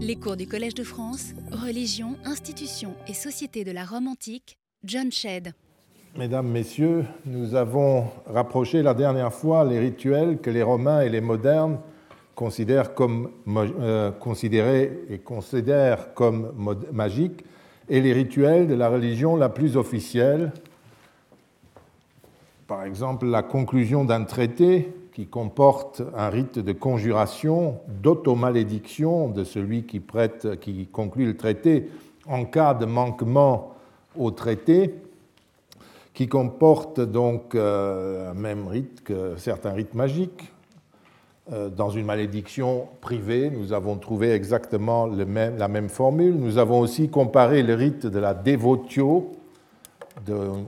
Les cours du Collège de France, Religion, institutions et société de la Rome antique, John Shedd. Mesdames, Messieurs, nous avons rapproché la dernière fois les rituels que les Romains et les modernes considèrent comme, euh, et considèrent comme magiques et les rituels de la religion la plus officielle, par exemple la conclusion d'un traité qui comporte un rite de conjuration, d'automalédiction de celui qui, prête, qui conclut le traité en cas de manquement au traité, qui comporte donc euh, un même rite que certains rites magiques. Euh, dans une malédiction privée, nous avons trouvé exactement la même formule. Nous avons aussi comparé le rite de la dévotio,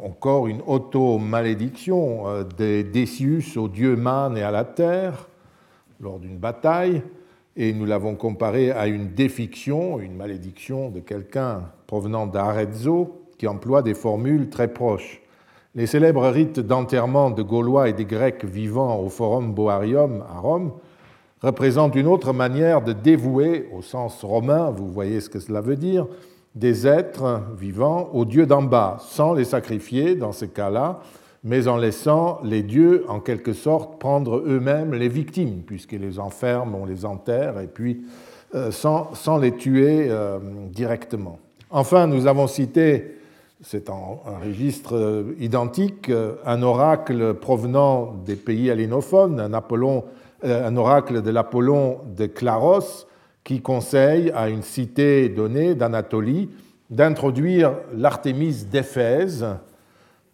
encore une auto-malédiction euh, des Décius aux dieux Man et à la terre lors d'une bataille, et nous l'avons comparé à une défiction, une malédiction de quelqu'un provenant d'Arezzo, qui emploie des formules très proches. Les célèbres rites d'enterrement de Gaulois et des Grecs vivant au Forum Boarium à Rome représentent une autre manière de dévouer, au sens romain, vous voyez ce que cela veut dire, des êtres vivants aux dieux d'en bas, sans les sacrifier dans ces cas-là, mais en laissant les dieux, en quelque sorte, prendre eux-mêmes les victimes, puisqu'ils les enferment, on les enterre, et puis euh, sans, les tuer euh, directement. Enfin, nous avons cité, c'est un registre euh, identique, un oracle provenant des pays Apollon, un oracle de l'Apollon de Claros, qui conseille à une cité donnée d'Anatolie d'introduire l'Artémis d'Éphèse,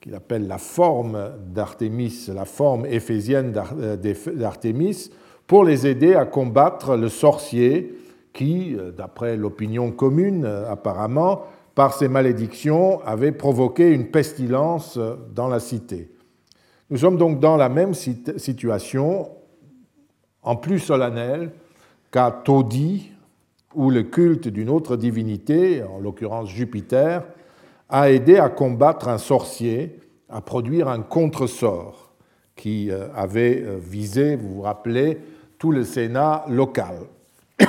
qu'il appelle la forme d'Artémis, la forme éphésienne euh, d'Artémis, pour les aider à combattre le sorcier qui, euh, d'après l'opinion commune euh, apparemment, par ses malédictions, avait provoqué une pestilence dans la cité. Nous sommes donc dans la même situation, en plus solennelle, qu'à Todi, où le culte d'une autre divinité, en l'occurrence Jupiter, a aidé à combattre un sorcier, à produire un contresort qui euh, avait euh, visé, vous vous rappelez, tout le Sénat local.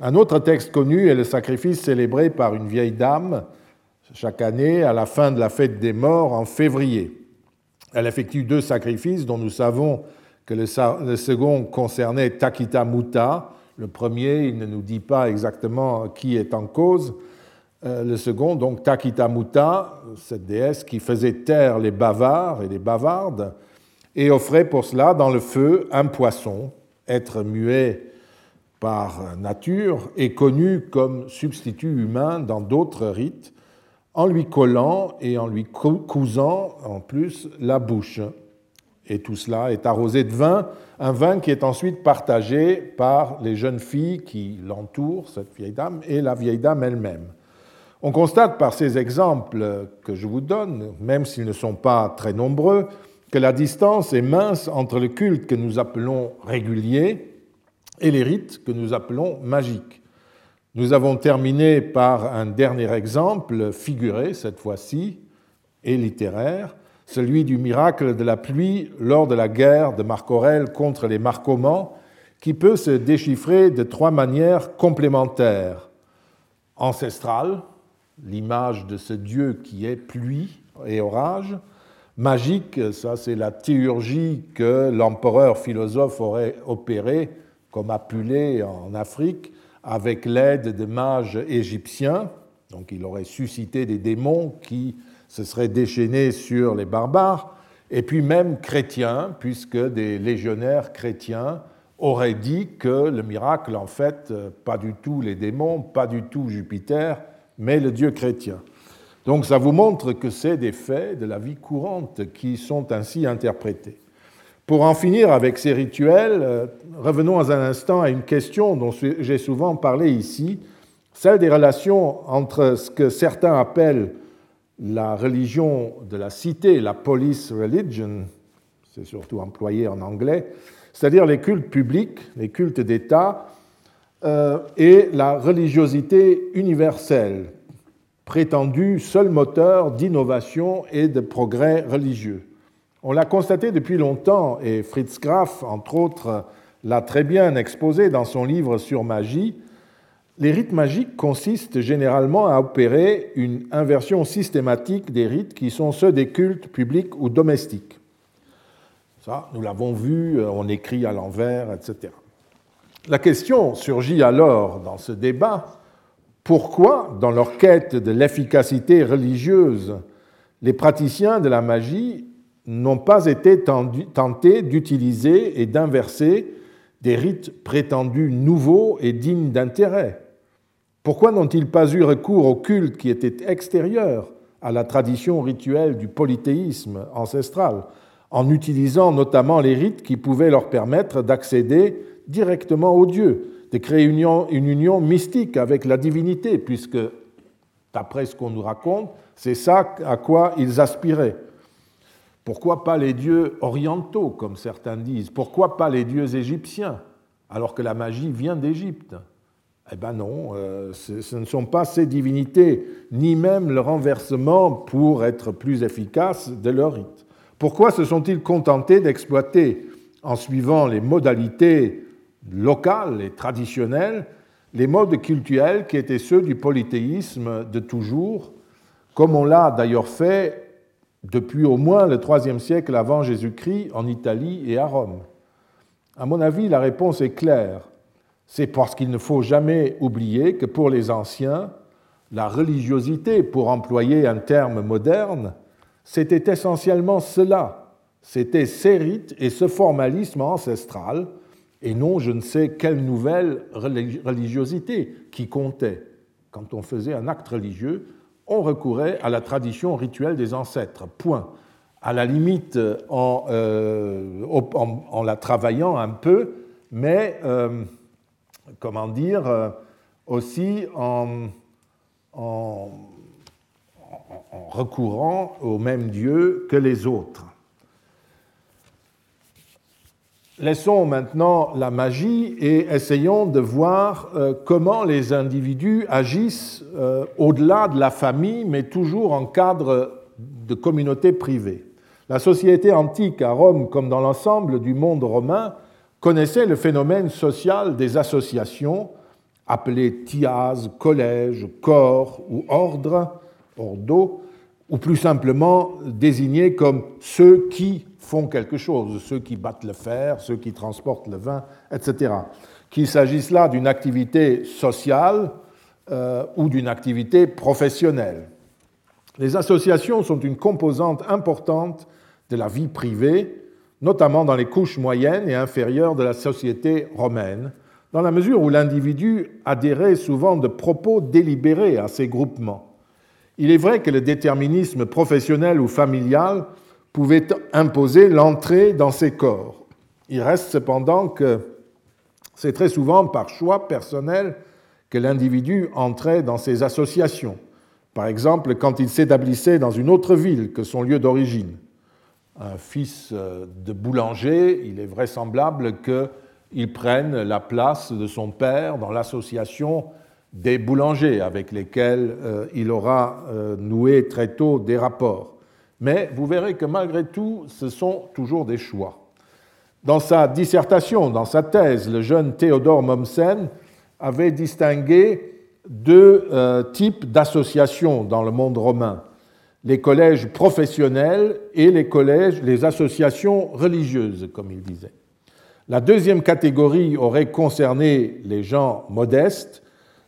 Un autre texte connu est le sacrifice célébré par une vieille dame chaque année à la fin de la fête des morts en février. Elle effectue deux sacrifices dont nous savons que le second concernait Takita Muta. Le premier, il ne nous dit pas exactement qui est en cause. Euh, le second, donc Takita Muta, cette déesse qui faisait taire les bavards et les bavardes, et offrait pour cela dans le feu un poisson, être muet par nature et connu comme substitut humain dans d'autres rites, en lui collant et en lui cousant en plus la bouche. Et tout cela est arrosé de vin, un vin qui est ensuite partagé par les jeunes filles qui l'entourent, cette vieille dame, et la vieille dame elle-même. On constate par ces exemples que je vous donne, même s'ils ne sont pas très nombreux, que la distance est mince entre le culte que nous appelons régulier et les rites que nous appelons magiques. Nous avons terminé par un dernier exemple, figuré cette fois-ci, et littéraire, celui du miracle de la pluie lors de la guerre de Marc Aurèle contre les Marcomans, qui peut se déchiffrer de trois manières complémentaires. Ancestrale, l'image de ce Dieu qui est pluie et orage. Magique, ça c'est la théurgie que l'empereur philosophe aurait opérée, comme Apulée en Afrique, avec l'aide de mages égyptiens. Donc il aurait suscité des démons qui se serait déchaîné sur les barbares, et puis même chrétiens, puisque des légionnaires chrétiens auraient dit que le miracle, en fait, pas du tout les démons, pas du tout Jupiter, mais le Dieu chrétien. Donc ça vous montre que c'est des faits de la vie courante qui sont ainsi interprétés. Pour en finir avec ces rituels, euh, revenons un instant à une question dont j'ai souvent parlé ici, celle des relations entre ce que certains appellent la religion de la cité, la police religion, c'est surtout employé en anglais, c'est-à-dire les cultes publics, les cultes d'État, euh, et la religiosité universelle, prétendue seul moteur d'innovation et de progrès religieux. On l'a constaté depuis longtemps, et Fritz Graf, entre autres, l'a très bien exposé dans son livre sur magie, Les rites magiques consistent généralement à opérer une inversion systématique des rites qui sont ceux des cultes publics ou domestiques. Ça, nous l'avons vu, euh, on écrit à l'envers, etc. La question surgit alors dans ce débat, pourquoi, dans leur quête de l'efficacité religieuse, les praticiens de la magie n'ont pas été tentés d'utiliser et d'inverser des rites prétendus nouveaux et dignes d'intérêt? Pourquoi n'ont-ils pas eu recours au culte qui était extérieur à la tradition rituelle du polythéisme ancestral, en utilisant notamment les rites qui pouvaient leur permettre d'accéder directement au Dieu, de créer une union mystique avec la divinité, puisque, d'après ce qu'on nous raconte, c'est ça à quoi ils aspiraient. Pourquoi pas les dieux orientaux, comme certains disent? Pourquoi pas les dieux égyptiens, alors que la magie vient d'Égypte? Eh bien non, euh, ce ne sont pas ces divinités, ni même le renversement pour être plus efficaces de leur rite. Pourquoi se sont-ils contentés d'exploiter, en suivant les modalités locales et traditionnelles, les modes cultuels qui étaient ceux du polythéisme de toujours, comme on l'a d'ailleurs fait depuis au moins le IIIe siècle avant Jésus-Christ en Italie et à Rome? À mon avis, la réponse est claire. C'est parce qu'il ne faut jamais oublier que pour les anciens, la religiosité, pour employer un terme moderne, c'était essentiellement cela. C'était ces rites et ce formalisme ancestral, et non je ne sais quelle nouvelle religiosité qui comptait. Quand on faisait un acte religieux, on recourait à la tradition rituelle des ancêtres. Point. À la limite, en, euh, en, la travaillant un peu, mais, euh, comment dire, euh, aussi en, recourant au même Dieu que les autres. Laissons maintenant la magie et essayons de voir euh, comment les individus agissent euh, au-delà de la famille, mais toujours en cadre de communautés privées. La société antique à Rome, comme dans l'ensemble du monde romain, connaissait le phénomène social des associations, appelées tias, collèges, corps ou ordres, ordo, ou plus simplement désignés comme ceux qui font quelque chose, ceux qui battent le fer, ceux qui transportent le vin, etc. Qu'il s'agisse là d'une activité sociale euh, ou d'une activité professionnelle. Les associations sont une composante importante de la vie privée, notamment dans les couches moyennes et inférieures de la société romaine, dans la mesure où l'individu adhérait souvent de propos délibérés à ces groupements. Il est vrai que le déterminisme professionnel ou familial pouvait imposer l'entrée dans ces corps. Il reste cependant que c'est très souvent par choix personnel que l'individu entrait dans ces associations, par exemple quand il s'établissait dans une autre ville que son lieu d'origine. Un fils euh, de boulanger, il est vraisemblable qu'il prenne la place de son père dans l'association des boulangers avec lesquels euh, il aura euh, noué très tôt des rapports mais vous verrez que malgré tout, ce sont toujours des choix. Dans sa dissertation, dans sa thèse, le jeune Théodore Mommsen avait distingué deux types d'associations dans le monde romain les collèges professionnels et les associations religieuses, comme il disait. La deuxième catégorie aurait concerné les gens modestes,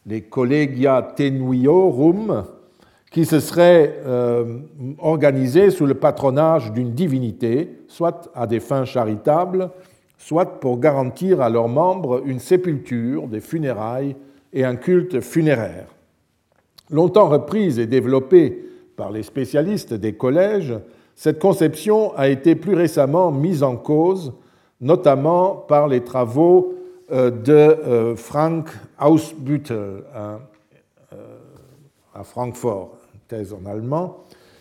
les collegia tenuiorum, qui se seraient euh, organisés sous le patronage d'une divinité, soit à des fins charitables, soit pour garantir à leurs membres une sépulture, des funérailles et un culte funéraire. Longtemps reprise et développée par les spécialistes des collèges, cette conception a été plus récemment mise en cause, notamment par les travaux euh, de euh, Frank Hausbüttel à Francfort thèse en allemand,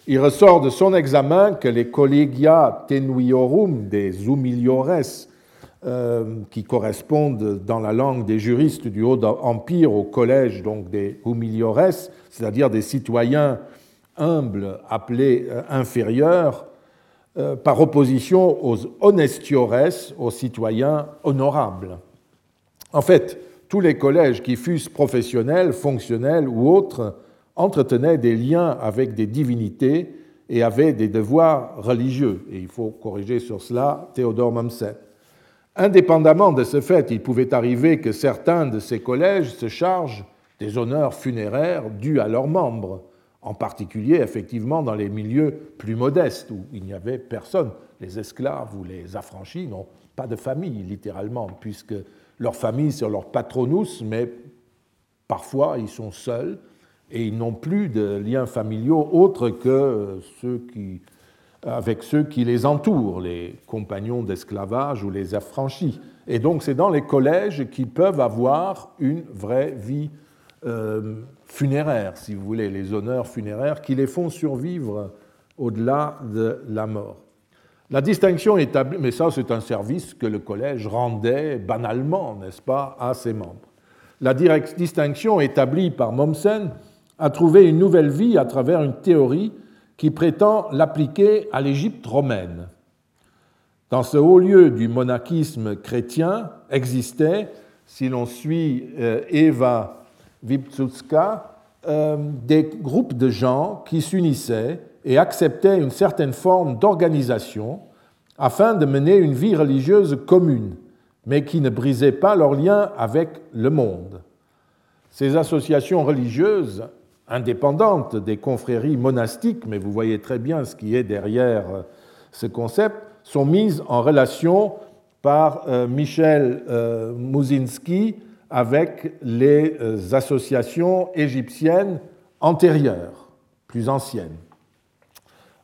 il ressort de son examen que les collegia tenuiorum des humiliores, euh, qui correspondent dans la langue des juristes du Haut Empire au collège donc des humiliores, c'est-à-dire des citoyens humbles appelés euh, inférieurs, euh, par opposition aux honestiores, aux citoyens honorables. En fait, tous les collèges qui fussent professionnels, fonctionnels ou autres entretenaient des liens avec des divinités et avaient des devoirs religieux. Et il faut corriger sur cela Théodore Mommsen. Indépendamment de ce fait, il pouvait arriver que certains de ces collèges se chargent des honneurs funéraires dus à leurs membres, en particulier effectivement dans les milieux plus modestes où il n'y avait personne. Les esclaves ou les affranchis n'ont pas de famille, littéralement, puisque leur famille, c'est leur patronus, mais parfois ils sont seuls et ils n'ont plus de liens familiaux autres que ceux avec ceux qui les entourent, les compagnons d'esclavage ou les affranchis. Et donc c'est dans les collèges qu'ils peuvent avoir une vraie vie euh, funéraire, si vous voulez, les honneurs funéraires qui les font survivre au-delà de la mort. La distinction établie, mais ça c'est un service que le collège rendait banalement, n'est-ce pas, à ses membres. La distinction établie par Mommsen a trouvé une nouvelle vie à travers une théorie qui prétend l'appliquer à l'Égypte romaine. Dans ce haut lieu du monachisme chrétien existait, si l'on suit euh, Eva Euh, des groupes de gens qui s'unissaient et acceptaient une certaine forme d'organisation afin de mener une vie religieuse commune, mais qui ne brisait pas leur lien avec le monde. Ces associations religieuses, indépendantes des confréries monastiques, mais vous voyez très bien ce qui est derrière euh, ce concept, sont mises en relation par euh, Michel Mouzinski avec les associations égyptiennes antérieures, plus anciennes.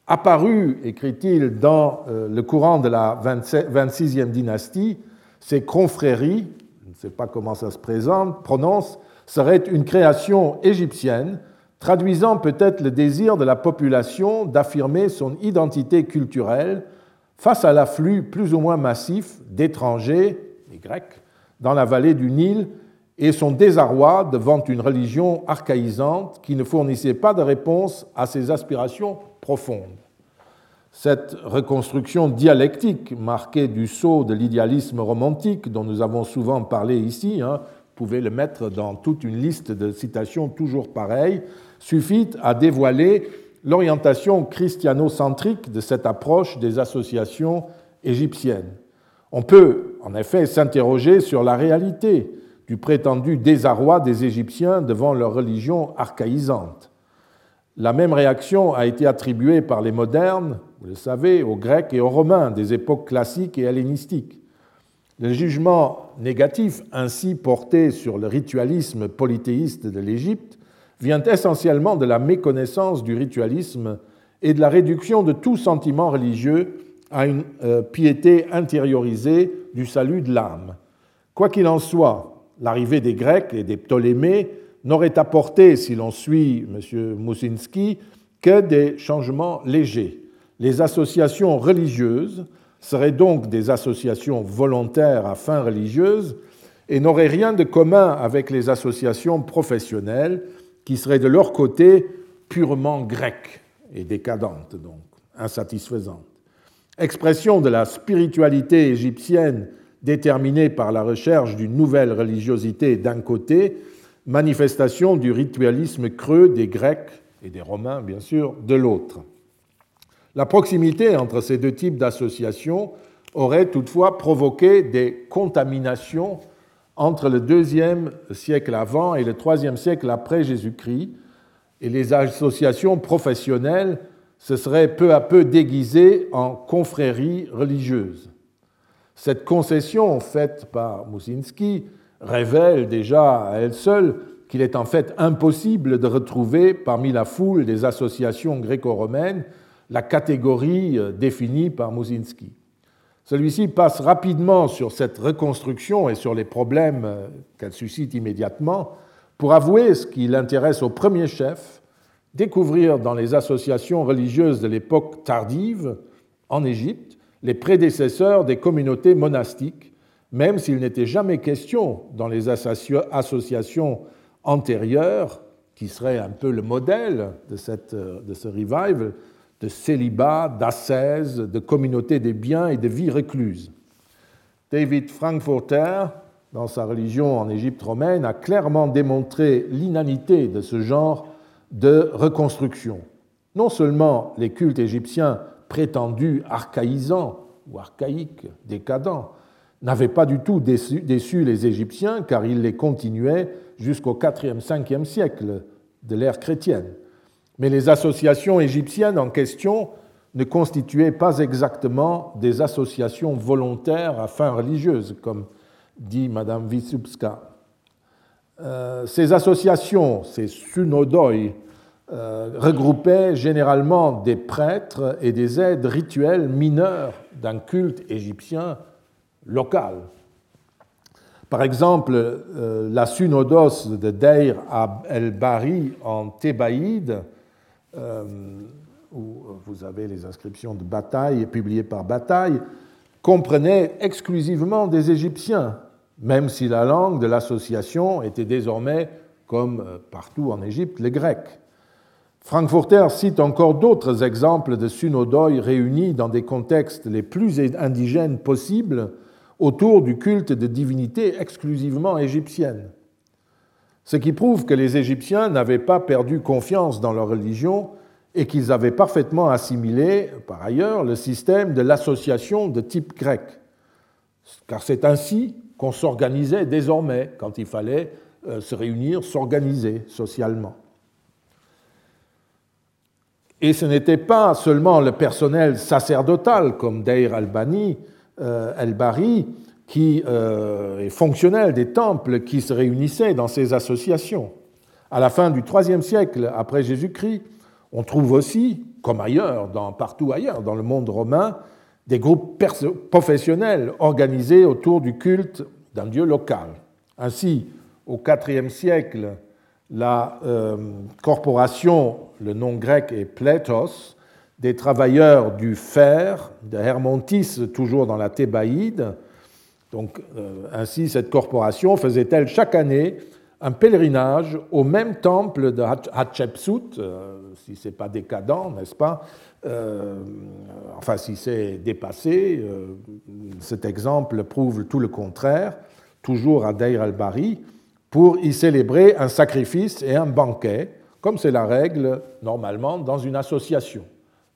Apparu, écrit-il, dans euh, le courant de la 26e dynastie, ces confréries, je ne sais pas comment ça se présente, prononce, seraient une création égyptienne, traduisant peut-être le désir de la population d'affirmer son identité culturelle face à l'afflux plus ou moins massif d'étrangers, les Grecs, dans la vallée du Nil et son désarroi devant une religion archaïsante qui ne fournissait pas de réponse à ses aspirations profonde. Cette reconstruction dialectique marquée du sceau de l'idéalisme romantique dont nous avons souvent parlé ici, hein, vous pouvez le mettre dans toute une liste de citations toujours pareilles, suffit à dévoiler l'orientation christiano-centrique de cette approche des associations égyptiennes. On peut en effet s'interroger sur la réalité du prétendu désarroi des Égyptiens devant leur religion archaïsante. La même réaction a été attribuée par les modernes, vous le savez, aux Grecs et aux Romains des époques classiques et hellénistiques. Le jugement négatif ainsi porté sur le ritualisme polythéiste de l'Égypte vient essentiellement de la méconnaissance du ritualisme et de la réduction de tout sentiment religieux à une euh, piété intériorisée du salut de l'âme. Quoi qu'il en soit, l'arrivée des Grecs et des Ptolémées n'aurait apporté, si l'on suit M. Moussinski, que des changements légers. Les associations religieuses seraient donc des associations volontaires à fin religieuse et n'auraient rien de commun avec les associations professionnelles qui seraient de leur côté purement grecques et décadentes, donc insatisfaisantes. Expression de la spiritualité égyptienne déterminée par la recherche d'une nouvelle religiosité d'un côté manifestation du ritualisme creux des Grecs et des Romains, bien sûr, de l'autre. La proximité entre ces deux types d'associations aurait toutefois provoqué des contaminations entre le deuxième siècle avant et le troisième siècle après Jésus-Christ, et les associations professionnelles se seraient peu à peu déguisées en confréries religieuses. Cette concession faite par Musinski révèle déjà à elle seule qu'il est en fait impossible de retrouver parmi la foule des associations gréco-romaines la catégorie euh, définie par Musinski. Celui-ci passe rapidement sur cette reconstruction et sur les problèmes euh, qu'elle suscite immédiatement pour avouer ce qui l'intéresse au premier chef, découvrir dans les associations religieuses de l'époque tardive en Égypte les prédécesseurs des communautés monastiques même s'il n'était jamais question dans les associations antérieures, qui seraient un peu le modèle de, ce revival, de célibat, d'ascèse, de communauté des biens et de vie recluse. David Frankfurter dans sa religion en Égypte romaine, a clairement démontré l'inanité de ce genre de reconstruction. Non seulement les cultes égyptiens prétendus archaïsants ou archaïques, décadents, n'avaient pas du tout déçu, les Égyptiens, car ils les continuaient jusqu'au 4e, 5e siècle de l'ère chrétienne. Mais les associations égyptiennes en question ne constituaient pas exactement des associations volontaires à fin religieuse, comme dit Madame Vitsupska. Euh, ces associations, ces sunodoi, euh, regroupaient généralement des prêtres et des aides rituelles mineurs d'un culte égyptien local. Par exemple, euh, la synodos de Deir el-Bari en Thébaïde, où vous avez les inscriptions de bataille publiées par Bataille, comprenait exclusivement des Égyptiens, même si la langue de l'association était désormais, comme euh, partout en Égypte, les Grecs. Frankfurter cite encore d'autres exemples de synodoi réunis dans des contextes les plus indigènes possibles autour du culte de divinités exclusivement égyptiennes. Ce qui prouve que les Égyptiens n'avaient pas perdu confiance dans leur religion et qu'ils avaient parfaitement assimilé, par ailleurs, le système de l'association de type grec. Car c'est ainsi qu'on s'organisait désormais quand il fallait euh, se réunir, s'organiser socialement. Et ce n'était pas seulement le personnel sacerdotal comme Deir al-Bani, euh, al-Bari, qui euh, est fonctionnel des temples qui se réunissaient dans ces associations. À la fin du IIIe siècle après Jésus-Christ, on trouve aussi, comme ailleurs, dans, partout ailleurs dans le monde romain, des groupes professionnels organisés autour du culte d'un dieu local. Ainsi, au IVe siècle, la euh, corporation, le nom grec est Plétos, des travailleurs du fer, de Hermontis, toujours dans la Thébaïde. Donc, euh, ainsi, cette corporation faisait-elle chaque année un pèlerinage au même temple de Hatshepsut, euh, si ce n'est pas décadent, n'est-ce pas euh, Enfin, si c'est dépassé, euh, cet exemple prouve tout le contraire, toujours à Deir al-Bari, pour y célébrer un sacrifice et un banquet, comme c'est la règle normalement dans une association.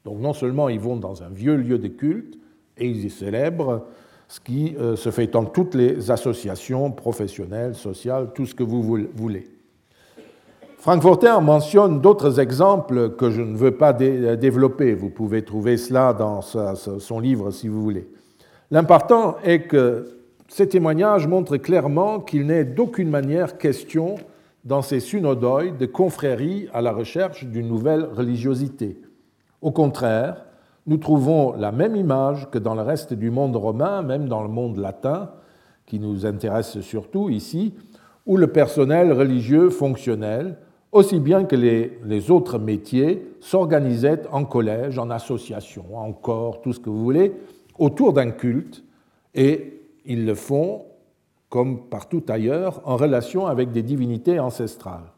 Donc non seulement ils vont dans un vieux lieu de culte et ils y célèbrent ce qui euh, se fait dans toutes les associations professionnelles, sociales, tout ce que vous voulez. Frankfurter mentionne d'autres exemples que je ne veux pas développer. Vous pouvez trouver cela dans son livre si vous voulez. L'important est que ces témoignages montrent clairement qu'il n'est d'aucune manière question dans ces synodoi de confréries à la recherche d'une nouvelle religiosité. Au contraire, nous trouvons la même image que dans le reste du monde romain, même dans le monde latin, qui nous intéresse surtout ici, où le personnel religieux fonctionnel, aussi bien que les, autres métiers, s'organisait en collège, en association, en corps, tout ce que vous voulez, autour d'un culte, et ils le font, comme partout ailleurs, en relation avec des divinités ancestrales.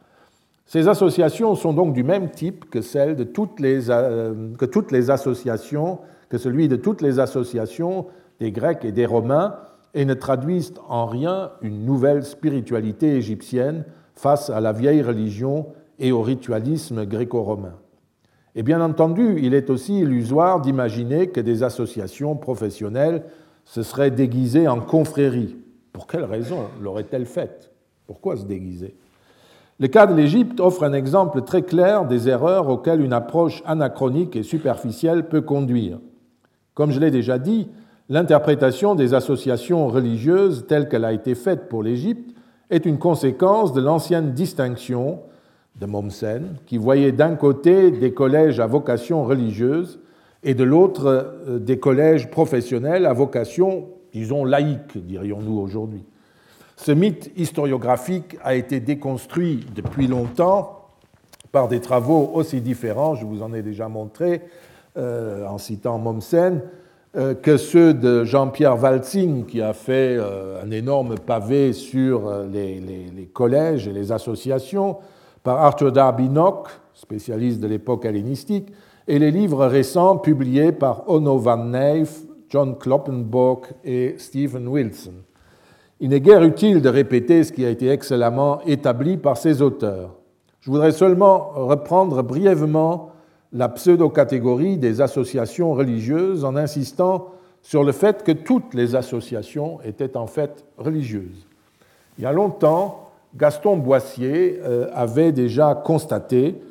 Ces associations sont donc du même type que celles de toutes les, euh, que toutes les associations, que celui de toutes les associations des Grecs et des Romains, et ne traduisent en rien une nouvelle spiritualité égyptienne face à la vieille religion et au ritualisme gréco-romain. Et bien entendu, il est aussi illusoire d'imaginer que des associations professionnelles se seraient déguisées en confréries. Pour quelle raison l'auraient-elles fait Pourquoi se déguiser? Le cas de l'Égypte offre un exemple très clair des erreurs auxquelles une approche anachronique et superficielle peut conduire. Comme je l'ai déjà dit, l'interprétation des associations religieuses telle qu'elle a été faite pour l'Égypte est une conséquence de l'ancienne distinction de Mommsen, qui voyait d'un côté des collèges à vocation religieuse et de l'autre euh, des collèges professionnels à vocation, disons, laïque, dirions-nous aujourd'hui. Ce mythe historiographique a été déconstruit depuis longtemps par des travaux aussi différents, je vous en ai déjà montré euh, en citant Mommsen, que ceux de Jean-Pierre Waltzing, qui a fait euh, un énorme pavé sur les, collèges et les associations, par Arthur Darby Nock, spécialiste de l'époque hellénistique, et les livres récents publiés par Onno van Neef, John Kloppenborg et Stephen Wilson. Il n'est guère utile de répéter ce qui a été excellemment établi par ces auteurs. Je voudrais seulement reprendre brièvement la pseudo-catégorie des associations religieuses en insistant sur le fait que toutes les associations étaient en fait religieuses. Il y a longtemps, Gaston Boissier euh, avait déjà constaté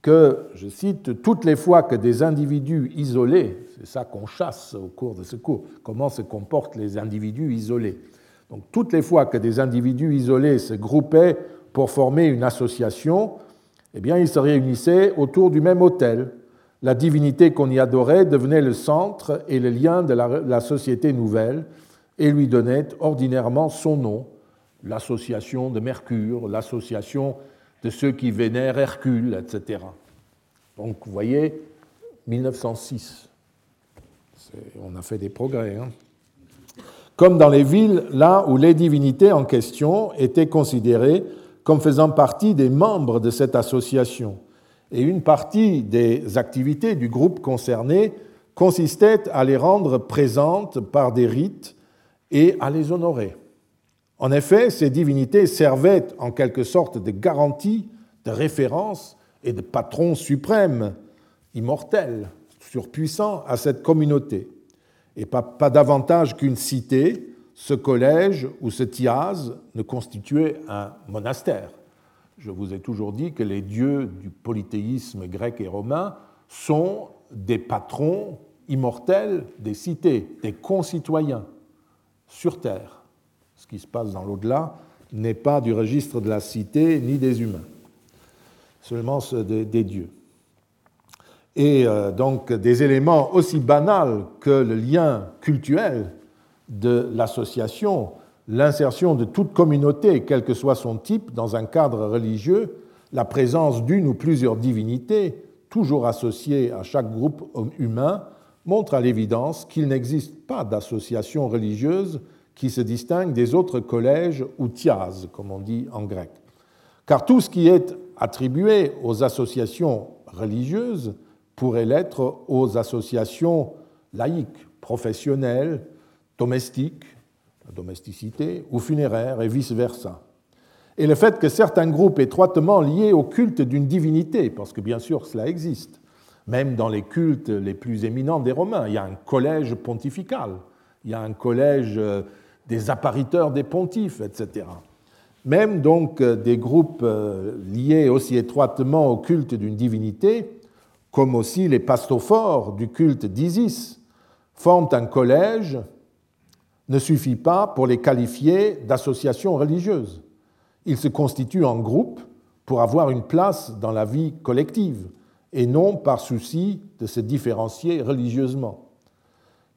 que, je cite, toutes les fois que des individus isolés, c'est ça qu'on chasse au cours de ce cours, comment se comportent les individus isolés. Donc toutes les fois que des individus isolés se groupaient pour former une association, eh bien, ils se réunissaient autour du même autel. La divinité qu'on y adorait devenait le centre et le lien de la société nouvelle et lui donnait ordinairement son nom, l'association de Mercure, l'association de ceux qui vénèrent Hercule, etc. Donc vous voyez, 1906, on a fait des progrès. Hein. Comme dans les villes, là où les divinités en question étaient considérées comme faisant partie des membres de cette association. Et une partie des activités du groupe concerné consistait à les rendre présentes par des rites et à les honorer. En effet, ces divinités servaient en quelque sorte de garantie, de référence et de patron suprême, immortel, surpuissant à cette communauté. Et pas, pas davantage qu'une cité, ce collège ou ce tiaz ne constituait un monastère. Je vous ai toujours dit que les dieux du polythéisme grec et romain sont des patrons immortels des cités, des concitoyens sur terre ce qui se passe dans l'au-delà, n'est pas du registre de la cité ni des humains, seulement des, des dieux. Et euh, donc des éléments aussi banals que le lien cultuel de l'association, l'insertion de toute communauté, quel que soit son type, dans un cadre religieux, la présence d'une ou plusieurs divinités, toujours associées à chaque groupe humain, montre à l'évidence qu'il n'existe pas d'association religieuse qui se distingue des autres collèges ou tias, comme on dit en grec. Car tout ce qui est attribué aux associations religieuses pourrait l'être aux associations laïques, professionnelles, domestiques, la domesticité, ou funéraires, et vice-versa. Et le fait que certains groupes étroitement liés au culte d'une divinité, parce que bien sûr cela existe, même dans les cultes les plus éminents des Romains, il y a un collège pontifical, il y a un collège euh, des appariteurs des pontifes, etc. Même donc euh, des groupes euh, liés aussi étroitement au culte d'une divinité, comme aussi les pastophores du culte d'Isis, forment un collège, ne suffit pas pour les qualifier d'associations religieuses. Ils se constituent en groupe pour avoir une place dans la vie collective et non par souci de se différencier religieusement.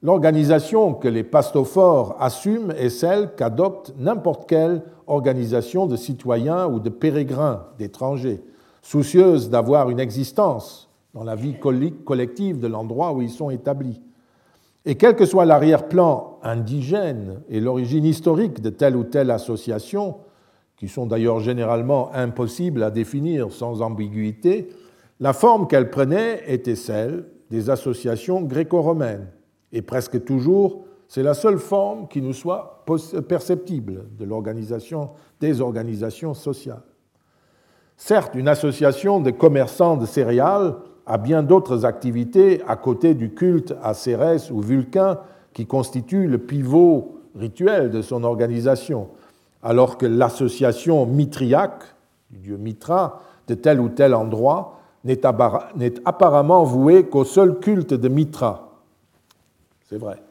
L'organisation que les pastophores assument est celle qu'adopte n'importe quelle organisation de citoyens ou de pérégrins, d'étrangers, soucieuse d'avoir une existence dans la vie collective de l'endroit où ils sont établis. Et quel que soit l'arrière-plan indigène et l'origine historique de telle ou telle association, qui sont d'ailleurs généralement impossibles à définir sans ambiguïté, la forme qu'elle prenait était celle des associations gréco-romaines et presque toujours, c'est la seule forme qui nous soit perceptible de l'organisation des organisations sociales. Certes, une association de commerçants de céréales a bien d'autres activités à côté du culte à Cérès ou Vulcain qui constitue le pivot rituel de son organisation, alors que l'association mitriaque, du dieu Mitra, de tel ou tel endroit, n'est apparemment vouée qu'au seul culte de Mitra, c'est vrai.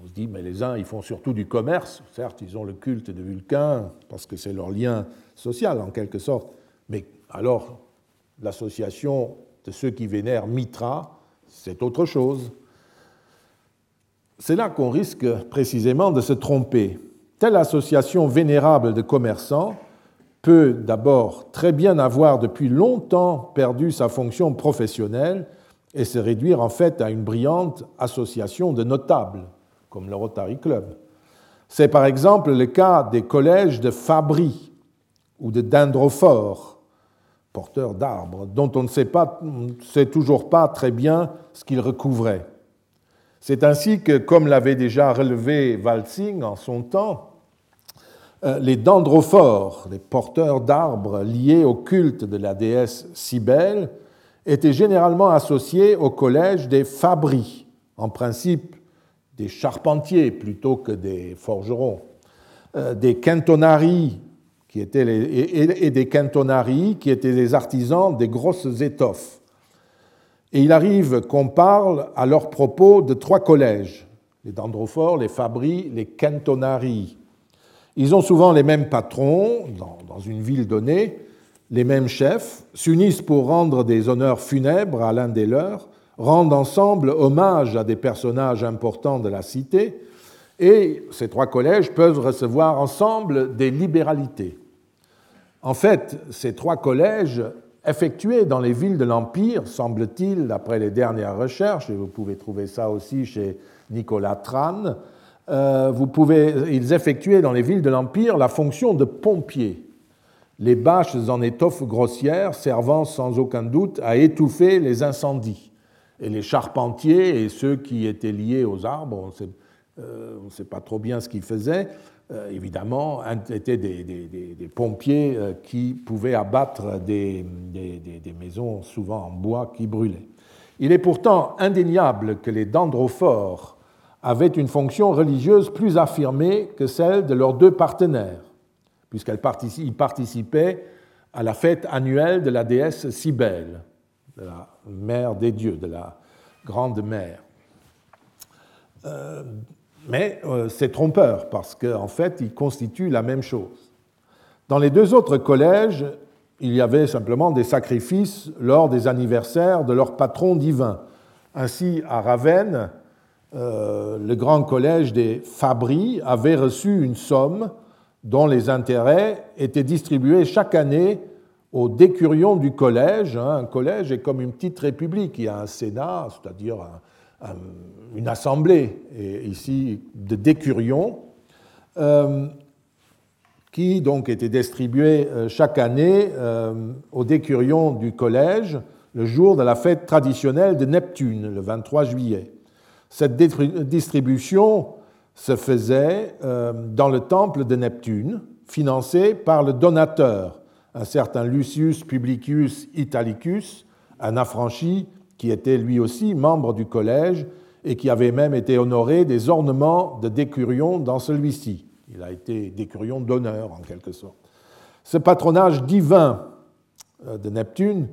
On se dit, mais les uns, ils font surtout du commerce. Certes, ils ont le culte de Vulcain, parce que c'est leur lien social, en quelque sorte. Mais alors, l'association de ceux qui vénèrent Mitra, c'est autre chose. C'est là qu'on risque précisément de se tromper. Telle association vénérable de commerçants peut d'abord très bien avoir depuis longtemps perdu sa fonction professionnelle et se réduire en fait à une brillante association de notables, comme le Rotary Club. C'est par exemple le cas des collèges de Fabry ou de Dendrofort, porteurs d'arbres, dont on ne sait, pas, sait toujours pas très bien ce qu'ils recouvraient. C'est ainsi que, comme l'avait déjà relevé Waltzing en son temps, euh, les dendrophores, les porteurs d'arbres liés au culte de la déesse Cybèle, étaient généralement associés au collège des fabris, en principe des charpentiers plutôt que des forgerons, euh, des cantonarii qui étaient et, des cantonarii qui étaient des artisans des grosses étoffes. Et il arrive qu'on parle à leur propos de trois collèges, les dendrophores, les fabris, les cantonarii. Ils ont souvent les mêmes patrons dans une ville donnée, les mêmes chefs, s'unissent pour rendre des honneurs funèbres à l'un des leurs, rendent ensemble hommage à des personnages importants de la cité, et ces trois collèges peuvent recevoir ensemble des libéralités. En fait, ces trois collèges effectués dans les villes de l'Empire, semble-t-il, d'après les dernières recherches, et vous pouvez trouver ça aussi chez Nicolas Tran, euh, vous pouvez, ils effectuaient dans les villes de l'Empire la fonction de pompiers, les bâches en étoffe grossière servant sans aucun doute à étouffer les incendies. Et les charpentiers et ceux qui étaient liés aux arbres, on ne sait, euh, pas trop bien ce qu'ils faisaient, euh, évidemment, étaient des, pompiers euh, qui pouvaient abattre des, maisons souvent en bois qui brûlaient. Il est pourtant indéniable que les dendrophores avaient une fonction religieuse plus affirmée que celle de leurs deux partenaires, puisqu'ils participaient à la fête annuelle de la déesse Cybèle, de la mère des dieux, de la grande mère. Euh, mais euh, c'est trompeur parce qu'en fait, ils constituent la même chose. Dans les deux autres collèges, il y avait simplement des sacrifices lors des anniversaires de leur patron divin. Ainsi, à Ravenne, euh, le grand collège des Fabris avait reçu une somme dont les intérêts étaient distribués chaque année aux décurions du collège. Hein. Un collège est comme une petite république. Il y a un sénat, c'est-à-dire une assemblée, ici de décurions, euh, qui donc était distribué euh, chaque année euh, aux décurions du collège le jour de la fête traditionnelle de Neptune, le 23 juillet. Cette distribution se faisait dans le temple de Neptune, financé par le donateur, un certain Lucius Publicius Italicus, un affranchi qui était lui aussi membre du collège et qui avait même été honoré des ornements de décurion dans celui-ci. Il a été décurion d'honneur en quelque sorte. Ce patronage divin euh, de Neptune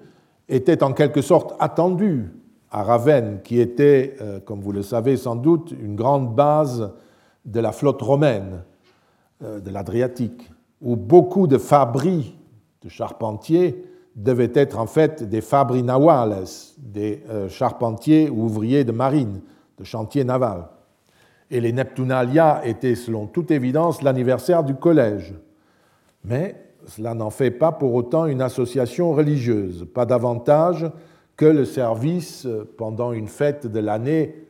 était en quelque sorte attendu à Ravenne, qui était, euh, comme vous le savez sans doute, une grande base de la flotte romaine euh, de l'Adriatique, où beaucoup de fabris de charpentiers devaient être en fait des fabri nawales, des euh, charpentiers ou ouvriers de marine, de chantier naval. Et les Neptunalia étaient, selon toute évidence, l'anniversaire du collège. Mais cela n'en fait pas pour autant une association religieuse, pas davantage que le service pendant une fête de l'année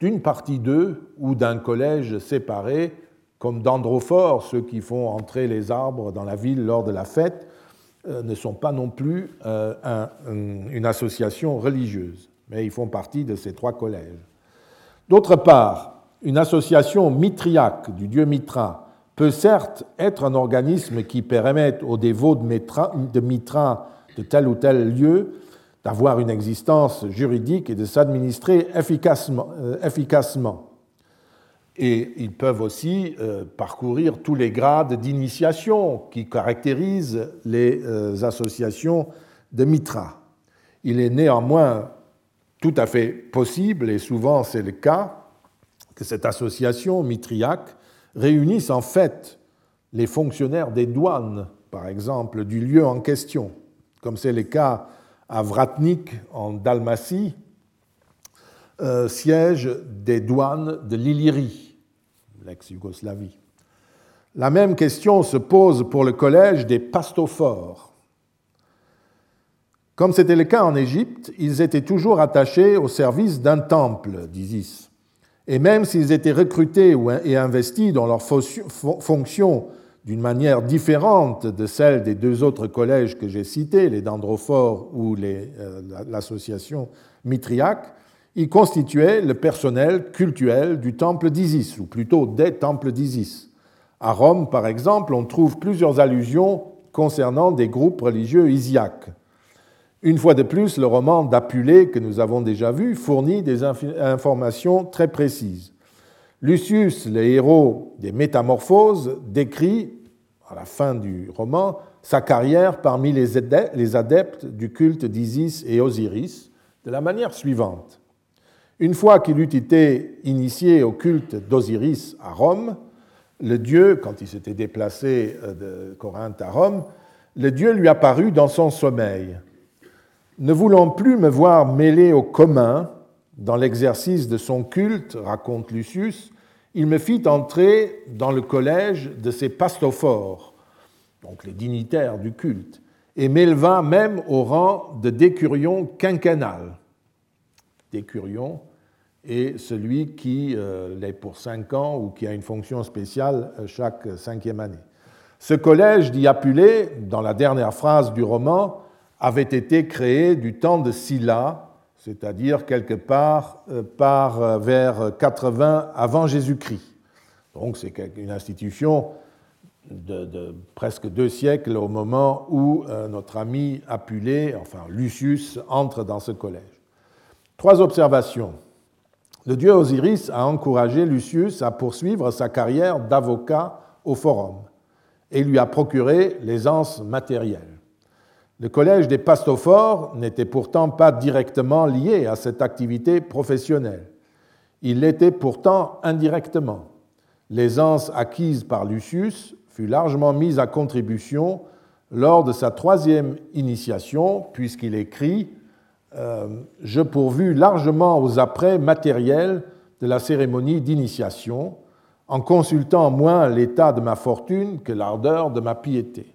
d'une partie d'eux ou d'un collège séparé, comme d'Androphore, ceux qui font entrer les arbres dans la ville lors de la fête, euh, ne sont pas non plus euh, une association religieuse, mais ils font partie de ces trois collèges. D'autre part, une association mitriaque du dieu Mitra peut certes être un organisme qui permette aux dévots de Mitra de, tel ou tel lieu d'avoir une existence juridique et de s'administrer efficacement. Euh, efficacement et ils peuvent aussi euh, parcourir tous les grades d'initiation qui caractérisent les euh, associations de Mitra. Il est néanmoins tout à fait possible, et souvent c'est le cas, que cette association mitriaque réunisse en fait les fonctionnaires des douanes, par exemple, du lieu en question, comme c'est le cas à Vratnik en Dalmatie, euh, siège des douanes de l'Illyrie l'ex-Yougoslavie. La même question se pose pour le collège des pastophores. Comme c'était le cas en Égypte, ils étaient toujours attachés au service d'un temple d'Isis. Et même s'ils étaient recrutés et investis dans leurs fonctions d'une manière différente de celle des deux autres collèges que j'ai cités, les dendrophores ou euh, l'association mitriaque, il constituait le personnel cultuel du temple d'Isis, ou plutôt des temples d'Isis, À Rome, par exemple, on trouve plusieurs allusions concernant des groupes religieux isiaques. Une fois de plus, le roman d'Apulée, que nous avons déjà vu, fournit des informations très précises. Lucius, le héros des Métamorphoses, décrit, à la fin du roman, sa carrière parmi les adeptes du culte d'Isis et Osiris de la manière suivante. Une fois qu'il eut été initié au culte d'Osiris à Rome, le dieu, quand il s'était déplacé euh, de Corinthe à Rome, le dieu lui apparut dans son sommeil. Ne voulant plus me voir mêlé au commun dans l'exercice de son culte, raconte Lucius, il me fit entrer dans le collège de ses pastophores, donc les dignitaires du culte, et m'éleva même au rang de décurion quinquennal. Décurion est celui qui euh, l'est pour cinq ans ou qui a une fonction spéciale euh, chaque cinquième année. Ce collège, dit Apulée, dans la dernière phrase du roman, avait été créé du temps de Sylla, c'est-à-dire quelque part euh, par vers 80 avant Jésus-Christ. Donc c'est une institution de, presque deux siècles au moment où notre ami Apulée, enfin Lucius, entre dans ce collège. Trois observations. Le dieu Osiris a encouragé Lucius à poursuivre sa carrière d'avocat au Forum et lui a procuré l'aisance matérielle. Le collège des pastophores n'était pourtant pas directement lié à cette activité professionnelle. Il l'était pourtant indirectement. L'aisance acquise par Lucius fut largement mise à contribution lors de sa troisième initiation, puisqu'il écrit je pourvus largement aux apprêts matériels de la cérémonie d'initiation, en consultant moins l'état de ma fortune que l'ardeur de ma piété.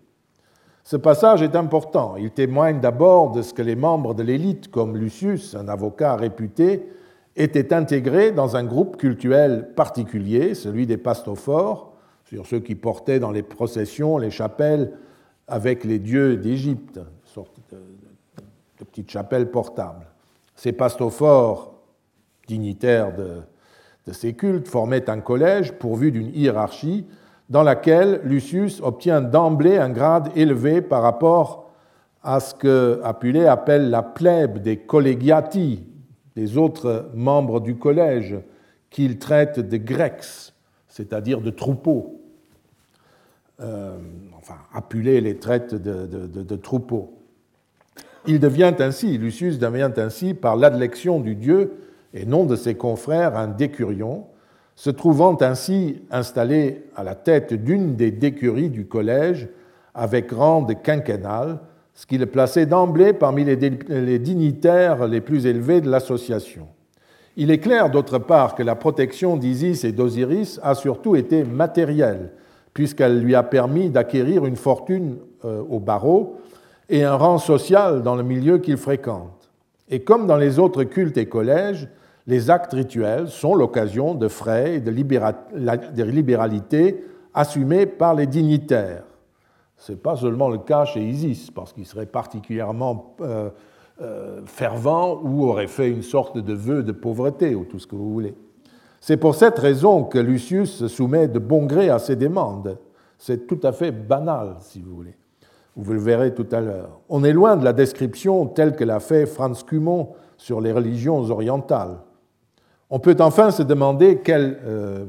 Ce passage est important. Il témoigne d'abord de ce que les membres de l'élite, comme Lucius, un avocat réputé, étaient intégrés dans un groupe cultuel particulier, celui des pastophores, sur ceux qui portaient dans les processions les chapelles avec les dieux d'Égypte, de petites chapelles portables. Ces pastophores, dignitaires de, ces cultes, formaient un collège pourvu d'une hiérarchie dans laquelle Lucius obtient d'emblée un grade élevé par rapport à ce que Apulée appelle la plèbe des collegiati, des autres membres du collège, qu'il traite de grecs, c'est-à-dire de troupeaux. Euh, enfin, Apulée les traite de troupeaux. Il devient ainsi, Lucius devient ainsi, par l'adlection du dieu et non de ses confrères, un décurion, se trouvant ainsi installé à la tête d'une des décuries du collège avec rang de quinquennal, ce qui le plaçait d'emblée parmi les dignitaires les plus élevés de l'association. Il est clair, d'autre part, que la protection d'Isis et d'Osiris a surtout été matérielle, puisqu'elle lui a permis d'acquérir une fortune euh, au barreau et un rang social dans le milieu qu'il fréquente. Et comme dans les autres cultes et collèges, les actes rituels sont l'occasion de frais et de, libéralité assumés par les dignitaires. Ce n'est pas seulement le cas chez Isis, parce qu'il serait particulièrement euh, euh, fervent ou aurait fait une sorte de vœu de pauvreté, ou tout ce que vous voulez. C'est pour cette raison que Lucius se soumet de bon gré à ces demandes. C'est tout à fait banal, si vous voulez. Vous le verrez tout à l'heure. On est loin de la description telle que l'a fait Franz Cumont sur les religions orientales. On peut enfin se demander quel, euh,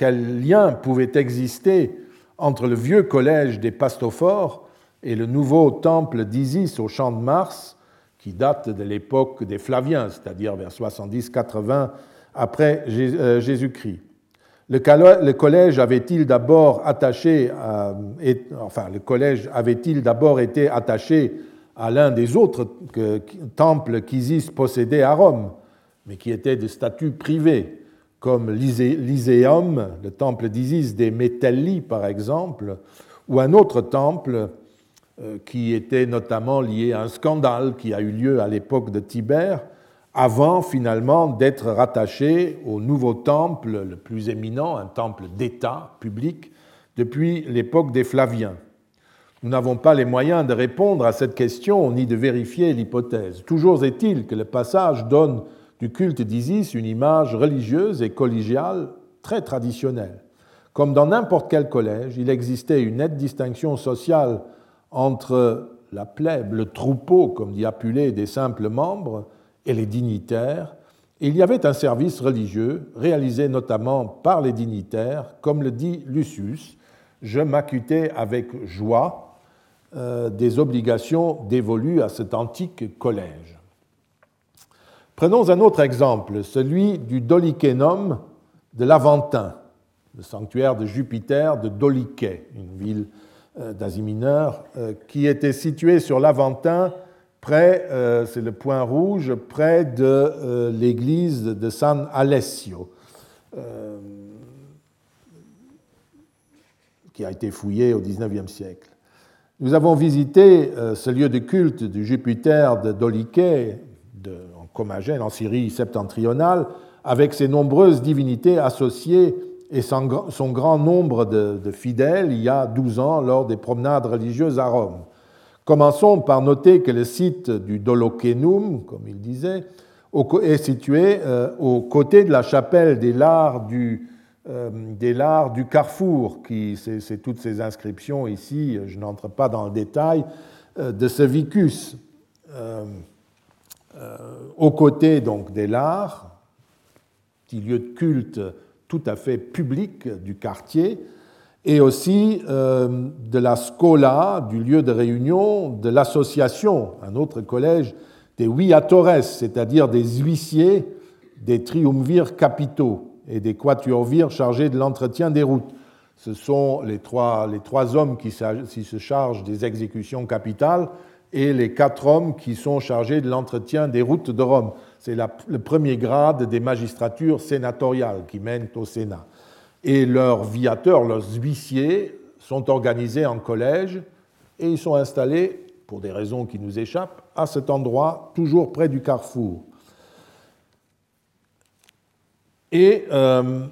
lien pouvait exister entre le vieux collège des pastophores et le nouveau temple d'Isis au champ de Mars, qui date de l'époque des Flaviens, c'est-à-dire vers 70-80 après euh, Jésus-Christ. Le collège avait-il d'abord attaché, enfin, le collège avait-il d'abord été attaché à l'un des autres temples qu'Isis possédait à Rome, mais qui étaient de statut privé, comme l'Iséum, le temple d'Isis des Mételli par exemple, ou un autre temple euh, qui était notamment lié à un scandale qui a eu lieu à l'époque de Tibère, avant finalement d'être rattaché au nouveau temple le plus éminent, un temple d'État public, depuis l'époque des Flaviens. Nous n'avons pas les moyens de répondre à cette question ni de vérifier l'hypothèse. Toujours est-il que le passage donne du culte d'Isis une image religieuse et collégiale très traditionnelle, Comme dans n'importe quel collège, il existait une nette distinction sociale entre la plèbe, le troupeau, comme dit Apulé, des simples membres, et les dignitaires. il y avait un service religieux réalisé notamment par les dignitaires, comme le dit Lucius, je m'acquittais avec joie euh, des obligations dévolues à cet antique collège. Prenons un autre exemple, celui du Dolicénum de l'Aventin, le sanctuaire de Jupiter de Doliché, une ville euh, d'Asie mineure, euh, qui était située sur l'Aventin, près, c'est le point rouge, près de l'église de San Alessio qui a été fouillé au XIXe siècle. Nous avons visité euh, ce lieu de culte du Jupiter de Doliché, en Comagène, en Syrie septentrionale, avec ses nombreuses divinités associées et son, grand nombre de, fidèles il y a 12 ans lors des promenades religieuses à Rome. Commençons par noter que le site du Dolokenum, comme il disait, est situé euh, aux côtés de la chapelle des Lards du euh, du carrefour, qui c'est toutes ces inscriptions ici, je n'entre pas dans le détail, euh, de ce vicus, euh, aux côtés donc des lards, petit lieu de culte tout à fait public du quartier, et aussi de la scola, du lieu de réunion de l'association, un autre collège des huiatores, c'est-à-dire des huissiers des triumvirs capitaux et des quatuorvires chargés de l'entretien des routes. Ce sont les trois, les trois hommes qui, se chargent des exécutions capitales et les quatre hommes qui sont chargés de l'entretien des routes de Rome. C'est le premier grade des magistratures sénatoriales qui mènent au Sénat. Et leurs viateurs, leurs huissiers, sont organisés en collège et ils sont installés, pour des raisons qui nous échappent, à cet endroit, toujours près du carrefour. Et euh,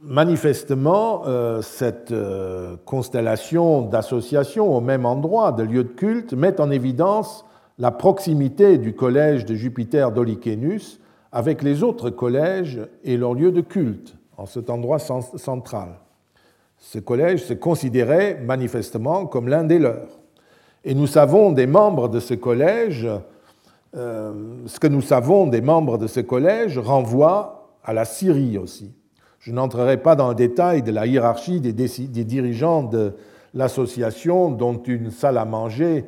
manifestement, euh, cette euh, constellation d'associations au même endroit, de lieux de culte, met en évidence la proximité du collège de Jupiter d'Olichénus avec les autres collèges et leurs lieux de culte en cet endroit central. Ce collège se considérait manifestement comme l'un des leurs. Et nous savons des membres de ce collège, ce que nous savons des membres de ce collège renvoie à la Syrie aussi. Je n'entrerai pas dans le détail de la hiérarchie des, dirigeants de l'association dont une salle à manger,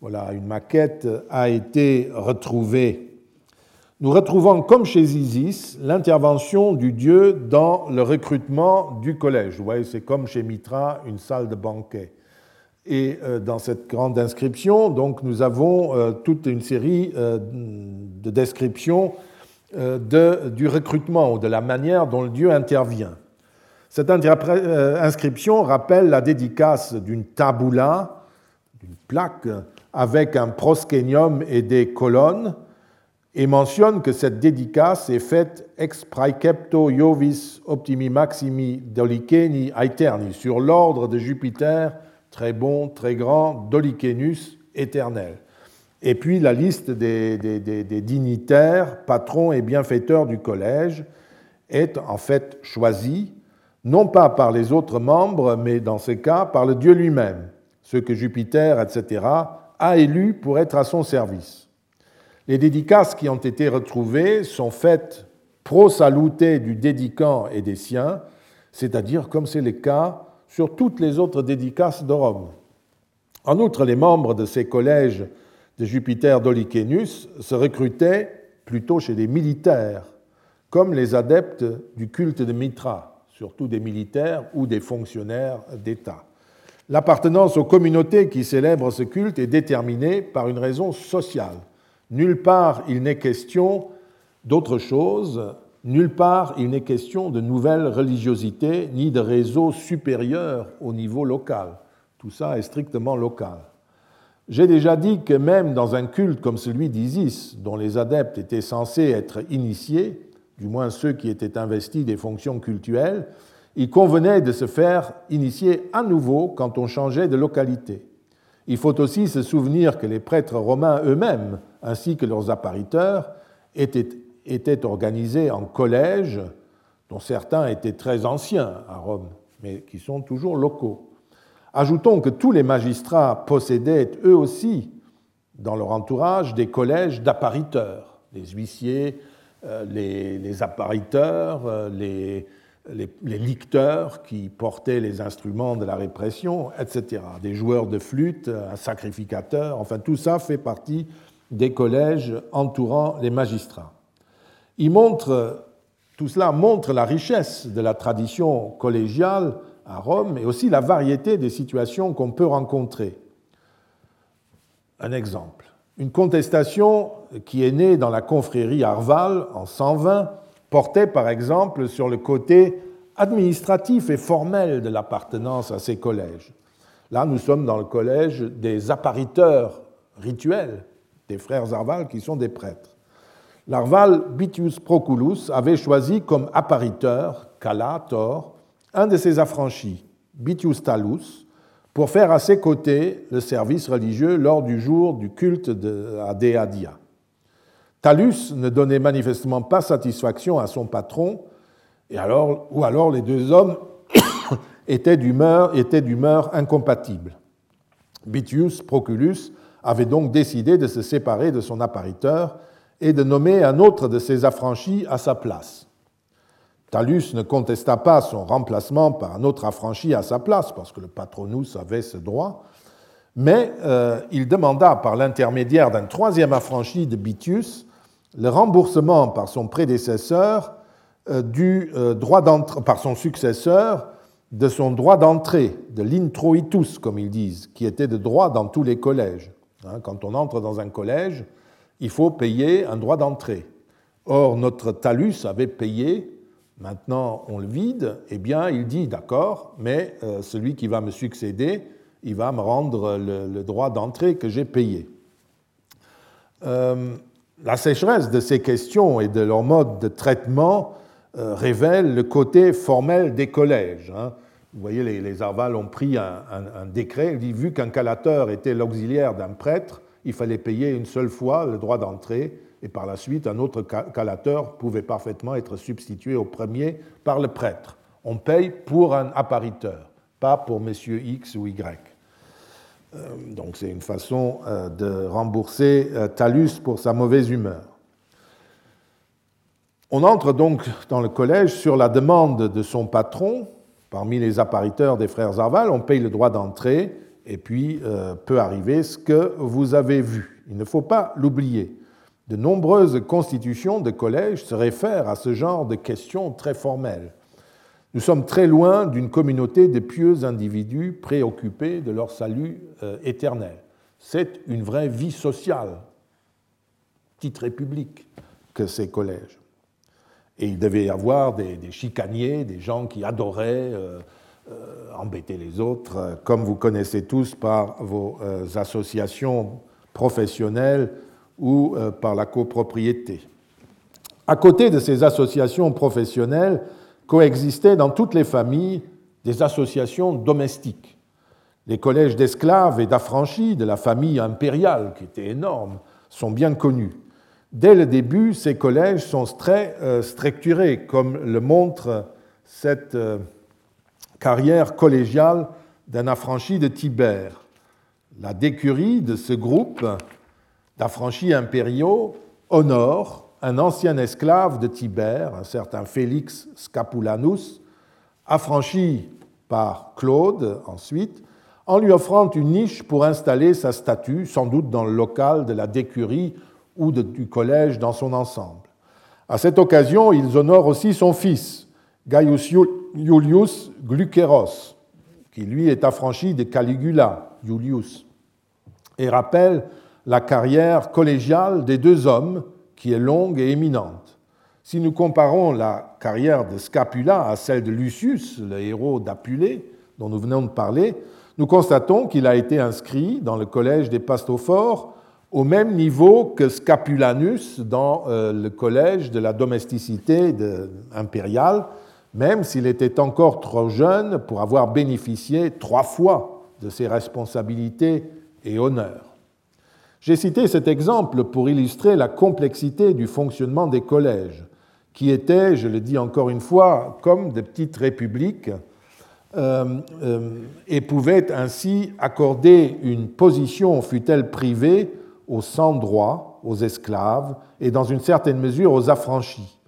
voilà, une maquette, a été retrouvée. Nous retrouvons, comme chez Isis, l'intervention du dieu dans le recrutement du collège. Vous voyez, c'est comme chez Mitra, une salle de banquet. Et euh, dans cette grande inscription, donc, nous avons euh, toute une série euh, de descriptions de, du recrutement ou de la manière dont le dieu intervient. Cette inscription rappelle la dédicace d'une tabula, d'une plaque, avec un proskénium et des colonnes, et mentionne que cette dédicace est faite ex praecepto Iovis optimi maximi doliceni aeterni, sur l'ordre de Jupiter, très bon, très grand, Dolichenus éternel. Et puis la liste des, dignitaires, patrons et bienfaiteurs du collège est en fait choisie, non pas par les autres membres, mais dans ce cas par le Dieu lui-même, ceux que Jupiter, etc., a élus pour être à son service. Les dédicaces qui ont été retrouvées sont faites pro saluté du dédicant et des siens, c'est-à-dire comme c'est le cas sur toutes les autres dédicaces de Rome. En outre, les membres de ces collèges de Jupiter Dolichenus se recrutaient plutôt chez des militaires, comme les adeptes du culte de Mitra, surtout des militaires ou des fonctionnaires d'État. L'appartenance aux communautés qui célèbrent ce culte est déterminée par une raison sociale. Nulle part il n'est question d'autre chose, nulle part il n'est question de nouvelles religiosités ni de réseaux supérieurs au niveau local. Tout ça est strictement local. J'ai déjà dit que même dans un culte comme celui d'Isis, dont les adeptes étaient censés être initiés, du moins ceux qui étaient investis des fonctions cultuelles, il convenait de se faire initier à nouveau quand on changeait de localité. Il faut aussi se souvenir que les prêtres romains eux-mêmes, ainsi que leurs appariteurs, étaient, organisés en collèges, dont certains étaient très anciens à Rome, mais qui sont toujours locaux. Ajoutons que tous les magistrats possédaient eux aussi, dans leur entourage, des collèges d'appariteurs, les huissiers, euh, les, appariteurs, euh, les, licteurs qui portaient les instruments de la répression, etc. Des joueurs de flûte, un sacrificateur, enfin tout ça fait partie des collèges entourant les magistrats. Il montre, tout cela montre la richesse de la tradition collégiale à Rome et aussi la variété des situations qu'on peut rencontrer. Un exemple. Une contestation qui est née dans la confrérie Arval en 120 portait par exemple sur le côté administratif et formel de l'appartenance à ces collèges. Là, nous sommes dans le collège des appariteurs rituels des frères Arval qui sont des prêtres. L'arval Bitius Proculus avait choisi comme appariteur, Cala, Thor, un de ses affranchis, Bitius Talus, pour faire à ses côtés le service religieux lors du jour du culte à Deadia. Talus ne donnait manifestement pas satisfaction à son patron, et alors, ou alors les deux hommes étaient d'humeur incompatible. Bitius Proculus avait donc décidé de se séparer de son appariteur et de nommer un autre de ses affranchis à sa place. Talus ne contesta pas son remplacement par un autre affranchi à sa place, parce que le patronus avait ce droit, mais euh, il demanda par l'intermédiaire d'un troisième affranchi de Bitius le remboursement par son prédécesseur euh, du euh, droit par son successeur de son droit d'entrée, de l'introitus, comme ils disent, qui était de droit dans tous les collèges. Hein, quand on entre dans un collège, il faut payer un droit d'entrée. Or, notre talus avait payé, maintenant on le vide, eh bien, il dit d'accord, mais euh, celui qui va me succéder, il va me rendre le, droit d'entrée que j'ai payé. La sécheresse de ces questions et de leur mode de traitement euh, révèle le côté formel des collèges. Hein. Vous voyez, les, les Arval ont pris un, décret, il dit, vu qu'un calateur était l'auxiliaire d'un prêtre, il fallait payer une seule fois le droit d'entrée, et par la suite, un autre calateur pouvait parfaitement être substitué au premier par le prêtre. On paye pour un appariteur, pas pour monsieur X ou Y. Euh, donc c'est une façon euh, de rembourser euh, Talus pour sa mauvaise humeur. On entre donc dans le collège sur la demande de son patron, Parmi les appariteurs des frères Arval, on paye le droit d'entrée et puis peut arriver ce que vous avez vu. Il ne faut pas l'oublier. De nombreuses constitutions de collèges se réfèrent à ce genre de questions très formelles. Nous sommes très loin d'une communauté de pieux individus préoccupés de leur salut euh, éternel. C'est une vraie vie sociale, petite république, que ces collèges. Et il devait y avoir des, chicaniers, des gens qui adoraient euh, euh, embêter les autres, comme vous connaissez tous par vos associations professionnelles ou par la copropriété. À côté de ces associations professionnelles, coexistaient dans toutes les familles des associations domestiques. Les collèges d'esclaves et d'affranchis de la famille impériale, qui étaient énormes, sont bien connus. Dès le début, ces collèges sont très euh, structurés, comme le montre cette euh, carrière collégiale d'un affranchi de Tibère. La décurie de ce groupe d'affranchis impériaux honore un ancien esclave de Tibère, un certain Félix Scapulanus, affranchi par Claude ensuite, en lui offrant une niche pour installer sa statue, sans doute dans le local de la décurie ou du collège dans son ensemble. À cette occasion, ils honorent aussi son fils, Gaius Iulius Gluceros, qui lui est affranchi de Caligula, Iulius, et rappelle la carrière collégiale des deux hommes, qui est longue et éminente. Si nous comparons la carrière de Scapula à celle de Lucius, le héros d'Apulée, dont nous venons de parler, nous constatons qu'il a été inscrit dans le collège des Pastophores au même niveau que Scapulanus dans euh, le collège de la domesticité impériale, même s'il était encore trop jeune pour avoir bénéficié trois fois de ses responsabilités et honneurs. J'ai cité cet exemple pour illustrer la complexité du fonctionnement des collèges, qui étaient, je le dis encore une fois, comme des petites républiques et pouvait ainsi accorder une position, fût-elle privée, aux sans-droits, aux esclaves et dans une certaine mesure aux affranchis.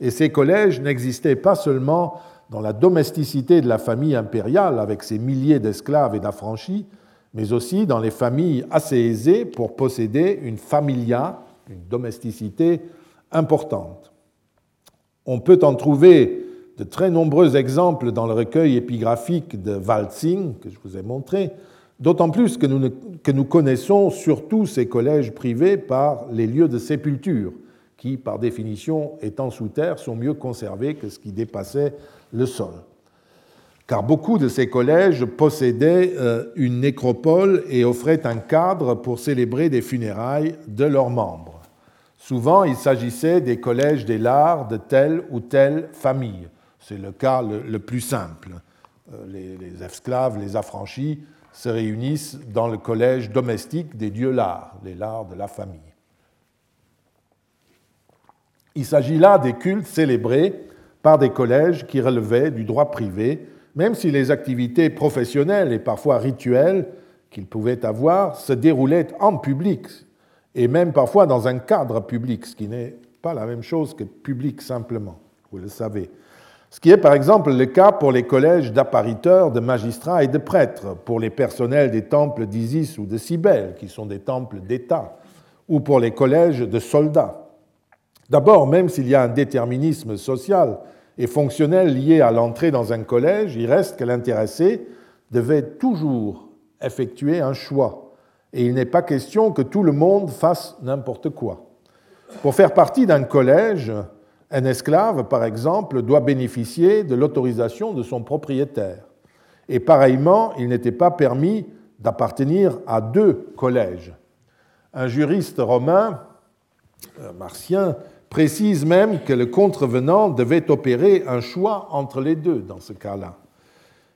Et ces collèges n'existaient pas seulement dans la domesticité de la famille impériale avec ses milliers d'esclaves et d'affranchis, mais aussi dans les familles assez aisées pour posséder une familia, une domesticité importante. On peut en trouver de très nombreux exemples dans le recueil épigraphique de Waltzing, que je vous ai montré, d'autant plus que nous, que nous connaissons surtout ces collèges privés par les lieux de sépulture, qui, par définition, étant sous terre, sont mieux conservés que ce qui dépassait le sol. Car beaucoup de ces collèges possédaient euh, une nécropole et offraient un cadre pour célébrer des funérailles de leurs membres. Souvent, il s'agissait des collèges des lards de telle ou telle famille. C'est le cas le, plus simple. Euh, les, esclaves, les affranchis se réunissent dans le collège domestique des dieux lards, les lards de la famille. Il s'agit là des cultes célébrés par des collèges qui relevaient du droit privé, même si les activités professionnelles et parfois rituelles qu'ils pouvaient avoir se déroulaient en public, et même parfois dans un cadre public, ce qui n'est pas la même chose que public simplement, vous le savez. Ce qui est par exemple le cas pour les collèges d'appariteurs, de magistrats et de prêtres, pour les personnels des temples d'Isis ou de Cybèle, qui sont des temples d'État, ou pour les collèges de soldats. D'abord, même s'il y a un déterminisme social et fonctionnel lié à l'entrée dans un collège, il reste que l'intéressé devait toujours effectuer un choix. Et il n'est pas question que tout le monde fasse n'importe quoi. Pour faire partie d'un collège, un esclave, par exemple, doit bénéficier de l'autorisation de son propriétaire. Et pareillement, il n'était pas permis d'appartenir à deux collèges. Un juriste romain, euh, Martien, précise même que le contrevenant devait opérer un choix entre les deux dans ce cas-là.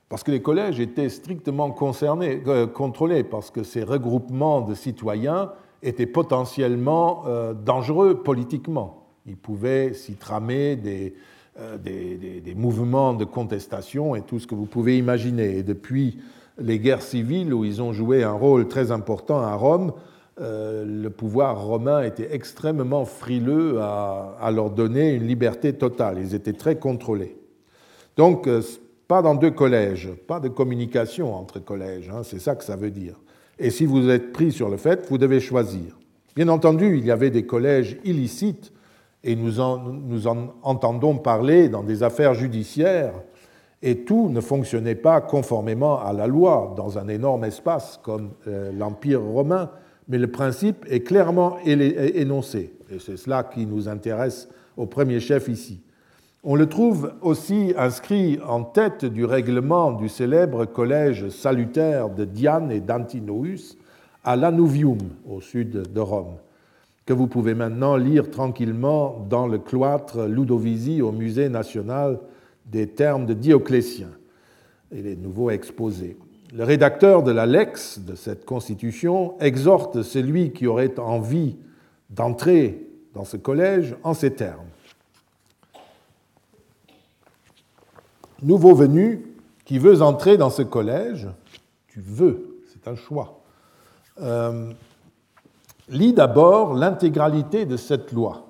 Parce que les collèges étaient strictement concernés, euh, contrôlés, parce que ces regroupements de citoyens étaient potentiellement euh, dangereux politiquement. Ils pouvaient s'y tramer euh, des, des, des, mouvements de contestation et tout ce que vous pouvez imaginer. Et depuis les guerres civiles, où ils ont joué un rôle très important à Rome, euh, le pouvoir romain était extrêmement frileux à, leur donner une liberté totale. Ils étaient très contrôlés. Donc, euh, pas dans deux collèges, pas de communication entre collèges, hein, c'est ça que ça veut dire. Et si vous êtes pris sur le fait, vous devez choisir. Bien entendu, il y avait des collèges illicites, et nous en, entendons parler dans des affaires judiciaires, et tout ne fonctionnait pas conformément à la loi dans un énorme espace comme euh, l'Empire romain mais le principe est clairement énoncé, et c'est cela qui nous intéresse au premier chef ici. On le trouve aussi inscrit en tête du règlement du célèbre collège salutaire de Diane et d'Antinoüs à Lanuvium, au sud de Rome, que vous pouvez maintenant lire tranquillement dans le cloître Ludovisi au Musée national des termes de Dioclétien et les nouveaux exposés. Le rédacteur de la Lex de cette constitution exhorte celui qui aurait envie d'entrer dans ce collège en ces termes. Nouveau venu qui veut entrer dans ce collège, tu veux, c'est un choix. Euh, lis d'abord l'intégralité de cette loi.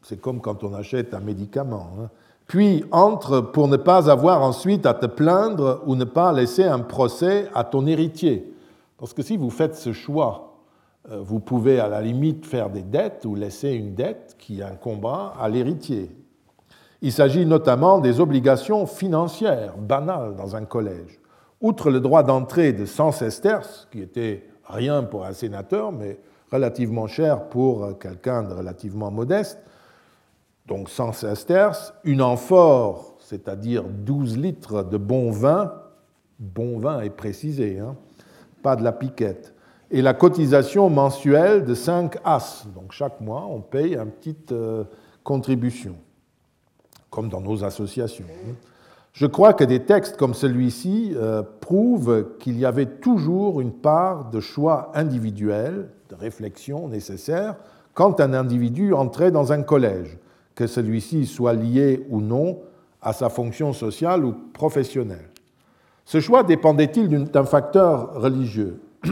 C'est comme quand on achète un médicament. Hein puis entre pour ne pas avoir ensuite à te plaindre ou ne pas laisser un procès à ton héritier. Parce que si vous faites ce choix, euh, vous pouvez à la limite faire des dettes ou laisser une dette qui incombera à l'héritier. Il s'agit notamment des obligations financières banales dans un collège. Outre le droit d'entrée de 100 sesterces, qui était rien pour un sénateur, mais relativement cher pour quelqu'un de relativement modeste, donc 100 sesterces, une amphore, c'est-à-dire 12 litres de bon vin, bon vin est précisé, hein, pas de la piquette, et la cotisation mensuelle de 5 as. Donc chaque mois, on paye une petite euh, contribution, comme dans nos associations. Hein. Je crois que des textes comme celui-ci euh, prouvent qu'il y avait toujours une part de choix individuel, de réflexion nécessaire, quand un individu entrait dans un collège que celui-ci soit lié ou non à sa fonction sociale ou professionnelle. Ce choix dépendait-il d'un facteur religieux?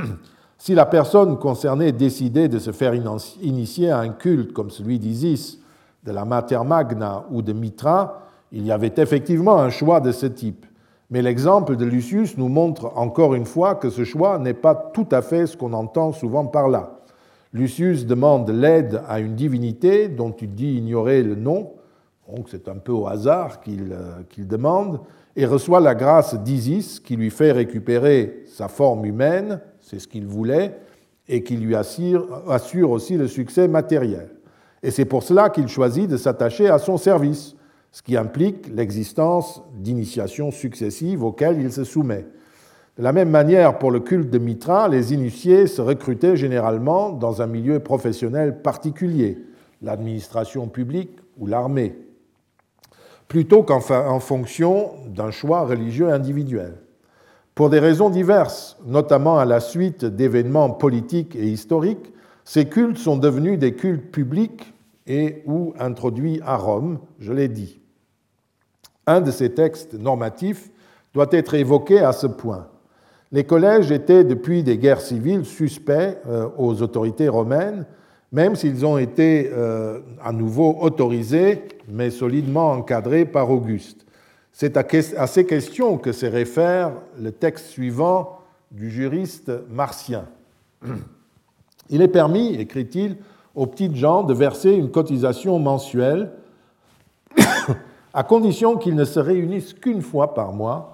Si la personne concernée décidait de se faire initier à un culte comme celui d'Isis, de la Mater Magna ou de Mitra, il y avait effectivement un choix de ce type. Mais l'exemple de Lucius nous montre encore une fois que ce choix n'est pas tout à fait ce qu'on entend souvent par là. Lucius demande l'aide à une divinité dont il dit ignorer le nom, donc c'est un peu au hasard euh, qu'il demande, et reçoit la grâce d'Isis qui lui fait récupérer sa forme humaine, c'est ce qu'il voulait, et qui lui assure, assure aussi le succès matériel. Et c'est pour cela qu'il choisit de s'attacher à son service, ce qui implique l'existence d'initiations successives auxquelles il se soumet. De la même manière, pour le culte de Mitra, les initiés se recrutaient généralement dans un milieu professionnel particulier, l'administration publique ou l'armée, plutôt qu'en fonction d'un choix religieux individuel. Pour des raisons diverses, notamment à la suite d'événements politiques et historiques, ces cultes sont devenus des cultes publics et ou introduits à Rome, je l'ai dit. Un de ces textes normatifs doit être évoqué à ce point. Les collèges étaient depuis des guerres civiles suspects euh, aux autorités romaines, même s'ils ont été euh, à nouveau autorisés, mais solidement encadrés par Auguste. C'est à ces questions que se réfère le texte suivant du juriste martien. Il est permis, écrit-il, aux petites gens de verser une cotisation mensuelle à condition qu'ils ne se réunissent qu'une fois par mois,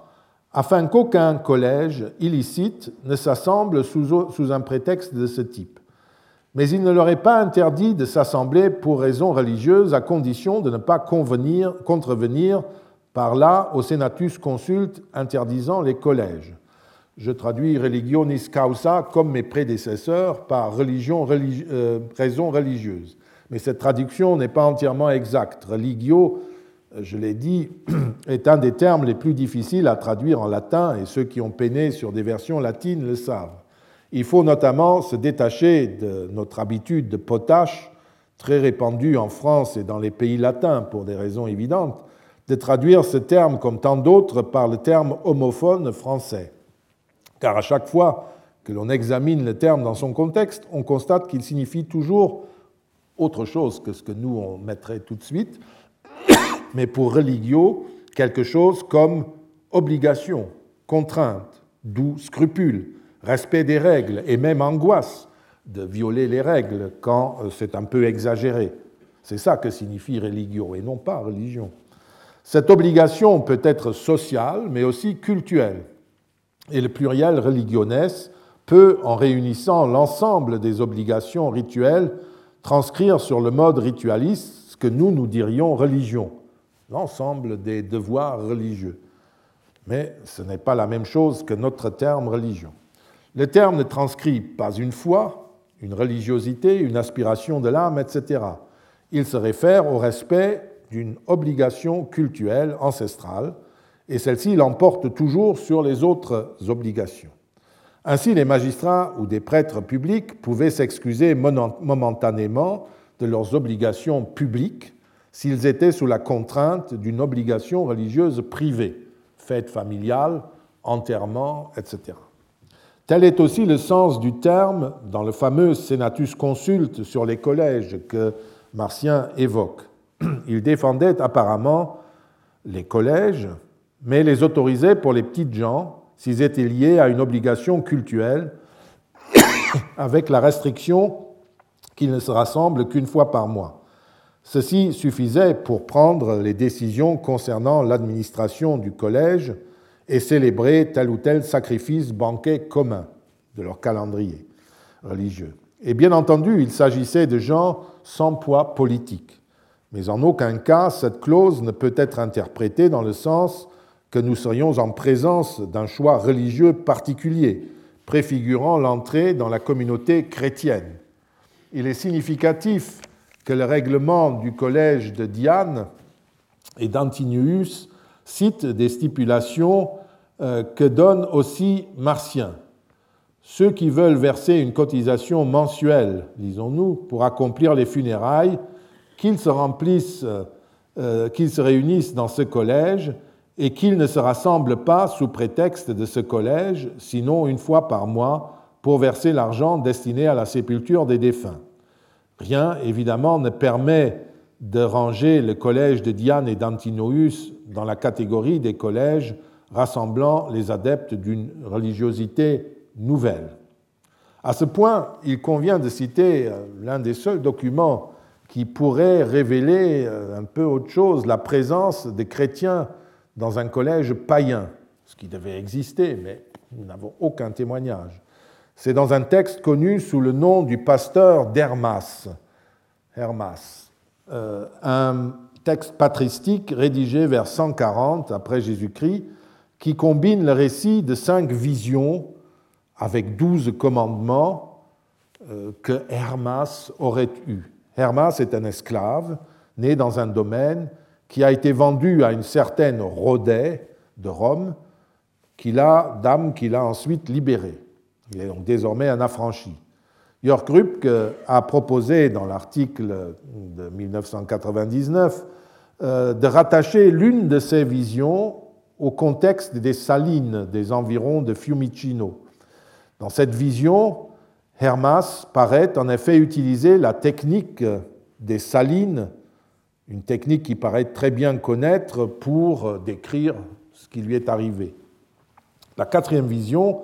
afin qu'aucun collège illicite ne s'assemble sous un prétexte de ce type. Mais il ne leur est pas interdit de s'assembler pour raisons religieuses, à condition de ne pas convenir, contrevenir par là au senatus consulte interdisant les collèges. Je traduis religionis causa comme mes prédécesseurs par religion, euh, raison religieuse. Mais cette traduction n'est pas entièrement exacte. Je l'ai dit, est un des termes les plus difficiles à traduire en latin, et ceux qui ont peiné sur des versions latines le savent. Il faut notamment se détacher de notre habitude de potache, très répandue en France et dans les pays latins pour des raisons évidentes, de traduire ce terme comme tant d'autres par le terme homophone français. Car à chaque fois que l'on examine le terme dans son contexte, on constate qu'il signifie toujours autre chose que ce que nous on mettrait tout de suite, mais pour religio, quelque chose comme obligation, contrainte, d'où scrupule, respect des règles et même angoisse de violer les règles quand euh, c'est un peu exagéré. C'est ça que signifie religio et non pas religion. Cette obligation peut être sociale mais aussi culturelle. Et le pluriel religiones peut, en réunissant l'ensemble des obligations rituelles, transcrire sur le mode ritualiste ce que nous, nous dirions religion l'ensemble des devoirs religieux. Mais ce n'est pas la même chose que notre terme religion. Le terme ne transcrit pas une foi, une religiosité, une aspiration de l'âme, etc. Il se réfère au respect d'une obligation cultuelle ancestrale, et celle-ci l'emporte toujours sur les autres obligations. Ainsi, les magistrats ou des prêtres publics pouvaient s'excuser momentanément de leurs obligations publiques s'ils étaient sous la contrainte d'une obligation religieuse privée, fête familiale, enterrement, etc. Tel est aussi le sens du terme dans le fameux Senatus Consulte sur les collèges que Martien évoque. Il défendait apparemment les collèges, mais les autorisait pour les petites gens s'ils étaient liés à une obligation cultuelle, avec la restriction qu'ils ne se rassemblent qu'une fois par mois. Ceci suffisait pour prendre les décisions concernant l'administration du collège et célébrer tel ou tel sacrifice banquet commun de leur calendrier religieux. Et bien entendu, il s'agissait de gens sans poids politique. Mais en aucun cas, cette clause ne peut être interprétée dans le sens que nous serions en présence d'un choix religieux particulier, préfigurant l'entrée dans la communauté chrétienne. Il est significatif le règlement du collège de Diane et d'Antinius cite des stipulations euh, que donne aussi Martien. Ceux qui veulent verser une cotisation mensuelle, disons-nous, pour accomplir les funérailles, qu'ils se remplissent, euh, qu'ils se réunissent dans ce collège et qu'ils ne se rassemblent pas sous prétexte de ce collège, sinon une fois par mois, pour verser l'argent destiné à la sépulture des défunts. Rien, évidemment, ne permet de ranger le collège de Diane et d'Antinoüs dans la catégorie des collèges rassemblant les adeptes d'une religiosité nouvelle. À ce point, il convient de citer euh, l'un des seuls documents qui pourrait révéler euh, un peu autre chose, la présence des chrétiens dans un collège païen, ce qui devait exister, mais nous n'avons aucun témoignage. C'est dans un texte connu sous le nom du pasteur d'Hermas, Hermas, euh, un texte patristique rédigé vers 140 après Jésus-Christ, qui combine le récit de cinq visions avec douze commandements euh, que Hermas aurait eus. Hermas est un esclave né dans un domaine qui a été vendu à une certaine Rhodet de Rome, qu'il a, dame qu'il a ensuite libérée. Il est donc désormais un affranchi. Jörg Rübke a proposé dans l'article de 1999 euh, de rattacher l'une de ces visions au contexte des salines des environs de Fiumicino. Dans cette vision, Hermas paraît en effet utiliser la technique des salines, une technique qu'il paraît très bien connaître pour décrire ce qui lui est arrivé. La quatrième vision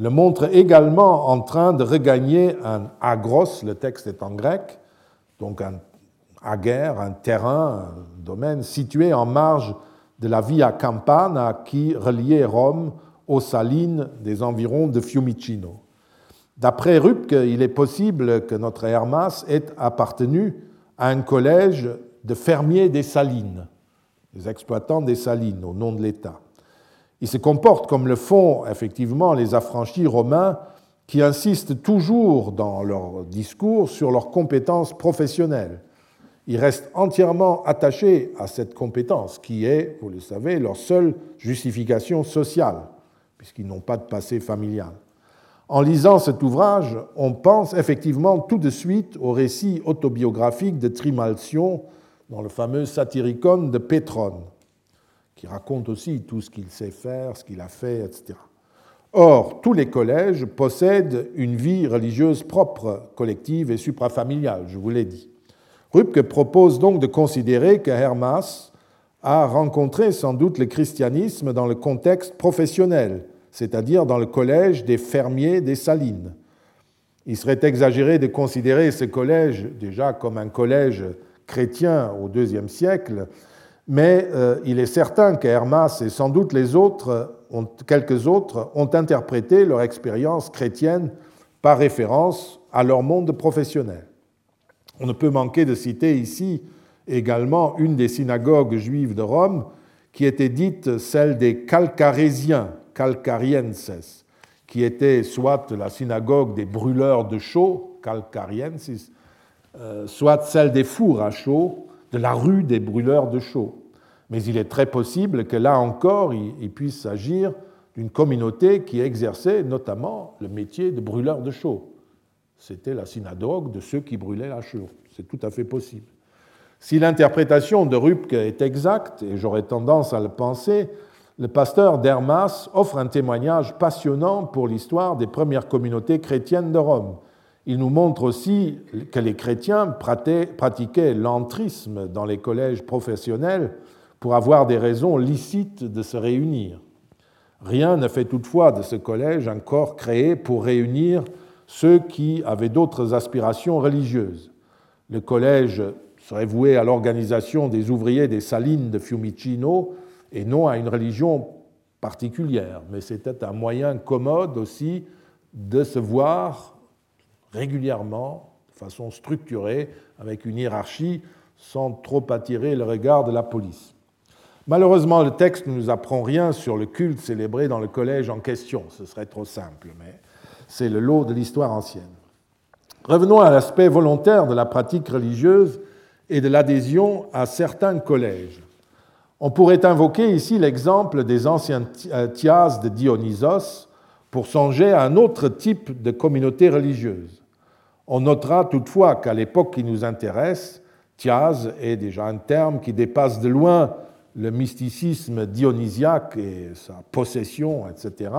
le montre également en train de regagner un agros, le texte est en grec, donc un ager, un terrain, un domaine situé en marge de la via Campana qui reliait Rome aux salines des environs de Fiumicino. D'après Rupke, il est possible que notre Hermas ait appartenu à un collège de fermiers des salines, des exploitants des salines au nom de l'État. Il se comporte comme le font effectivement les affranchis romains qui insistent toujours dans leur discours sur leurs compétences professionnelles. Ils restent entièrement attachés à cette compétence qui est, vous le savez, leur seule justification sociale, puisqu'ils n'ont pas de passé familial. En lisant cet ouvrage, on pense effectivement tout de suite au récit autobiographique de Trimalcion dans le fameux Satyricon de Pétrone, qui raconte aussi tout ce qu'il sait faire, ce qu'il a fait, etc. Or, tous les collèges possèdent une vie religieuse propre, collective et suprafamiliale, je vous l'ai dit. Rübke propose donc de considérer que Hermas a rencontré sans doute le christianisme dans le contexte professionnel, c'est-à-dire dans le collège des fermiers des Salines. Il serait exagéré de considérer ce collège déjà comme un collège chrétien au IIe siècle, mais euh, il est certain qu'Hermas et sans doute les autres, quelques autres, ont interprété leur expérience chrétienne par référence à leur monde professionnel. On ne peut manquer de citer ici également une des synagogues juives de Rome, qui était dite celle des Calcarésiens, calcarienses, qui était soit la synagogue des brûleurs de chaux, calcariensis, euh, soit celle des fours à chaux, de la rue des brûleurs de chaux. Mais il est très possible que là encore, il puisse s'agir d'une communauté qui exerçait notamment le métier de brûleur de chaux. C'était la synagogue de ceux qui brûlaient la chaux. C'est tout à fait possible. Si l'interprétation de Rupke est exacte, et j'aurais tendance à le penser, le pasteur d'Hermas offre un témoignage passionnant pour l'histoire des premières communautés chrétiennes de Rome. Il nous montre aussi que les chrétiens pratiquaient l'antrisme dans les collèges professionnels pour avoir des raisons licites de se réunir. Rien ne fait toutefois de ce collège un corps créé pour réunir ceux qui avaient d'autres aspirations religieuses. Le collège serait voué à l'organisation des ouvriers des salines de Fiumicino et non à une religion particulière, mais c'était un moyen commode aussi de se voir régulièrement, de façon structurée, avec une hiérarchie, sans trop attirer le regard de la police. Malheureusement, le texte ne nous apprend rien sur le culte célébré dans le collège en question, ce serait trop simple, mais c'est le lot de l'histoire ancienne. Revenons à l'aspect volontaire de la pratique religieuse et de l'adhésion à certains collèges. On pourrait invoquer ici l'exemple des anciens euh, thias de Dionysos pour songer à un autre type de communauté religieuse. On notera toutefois qu'à l'époque qui nous intéresse, thias est déjà un terme qui dépasse de loin le mysticisme dionysiaque et sa possession, etc.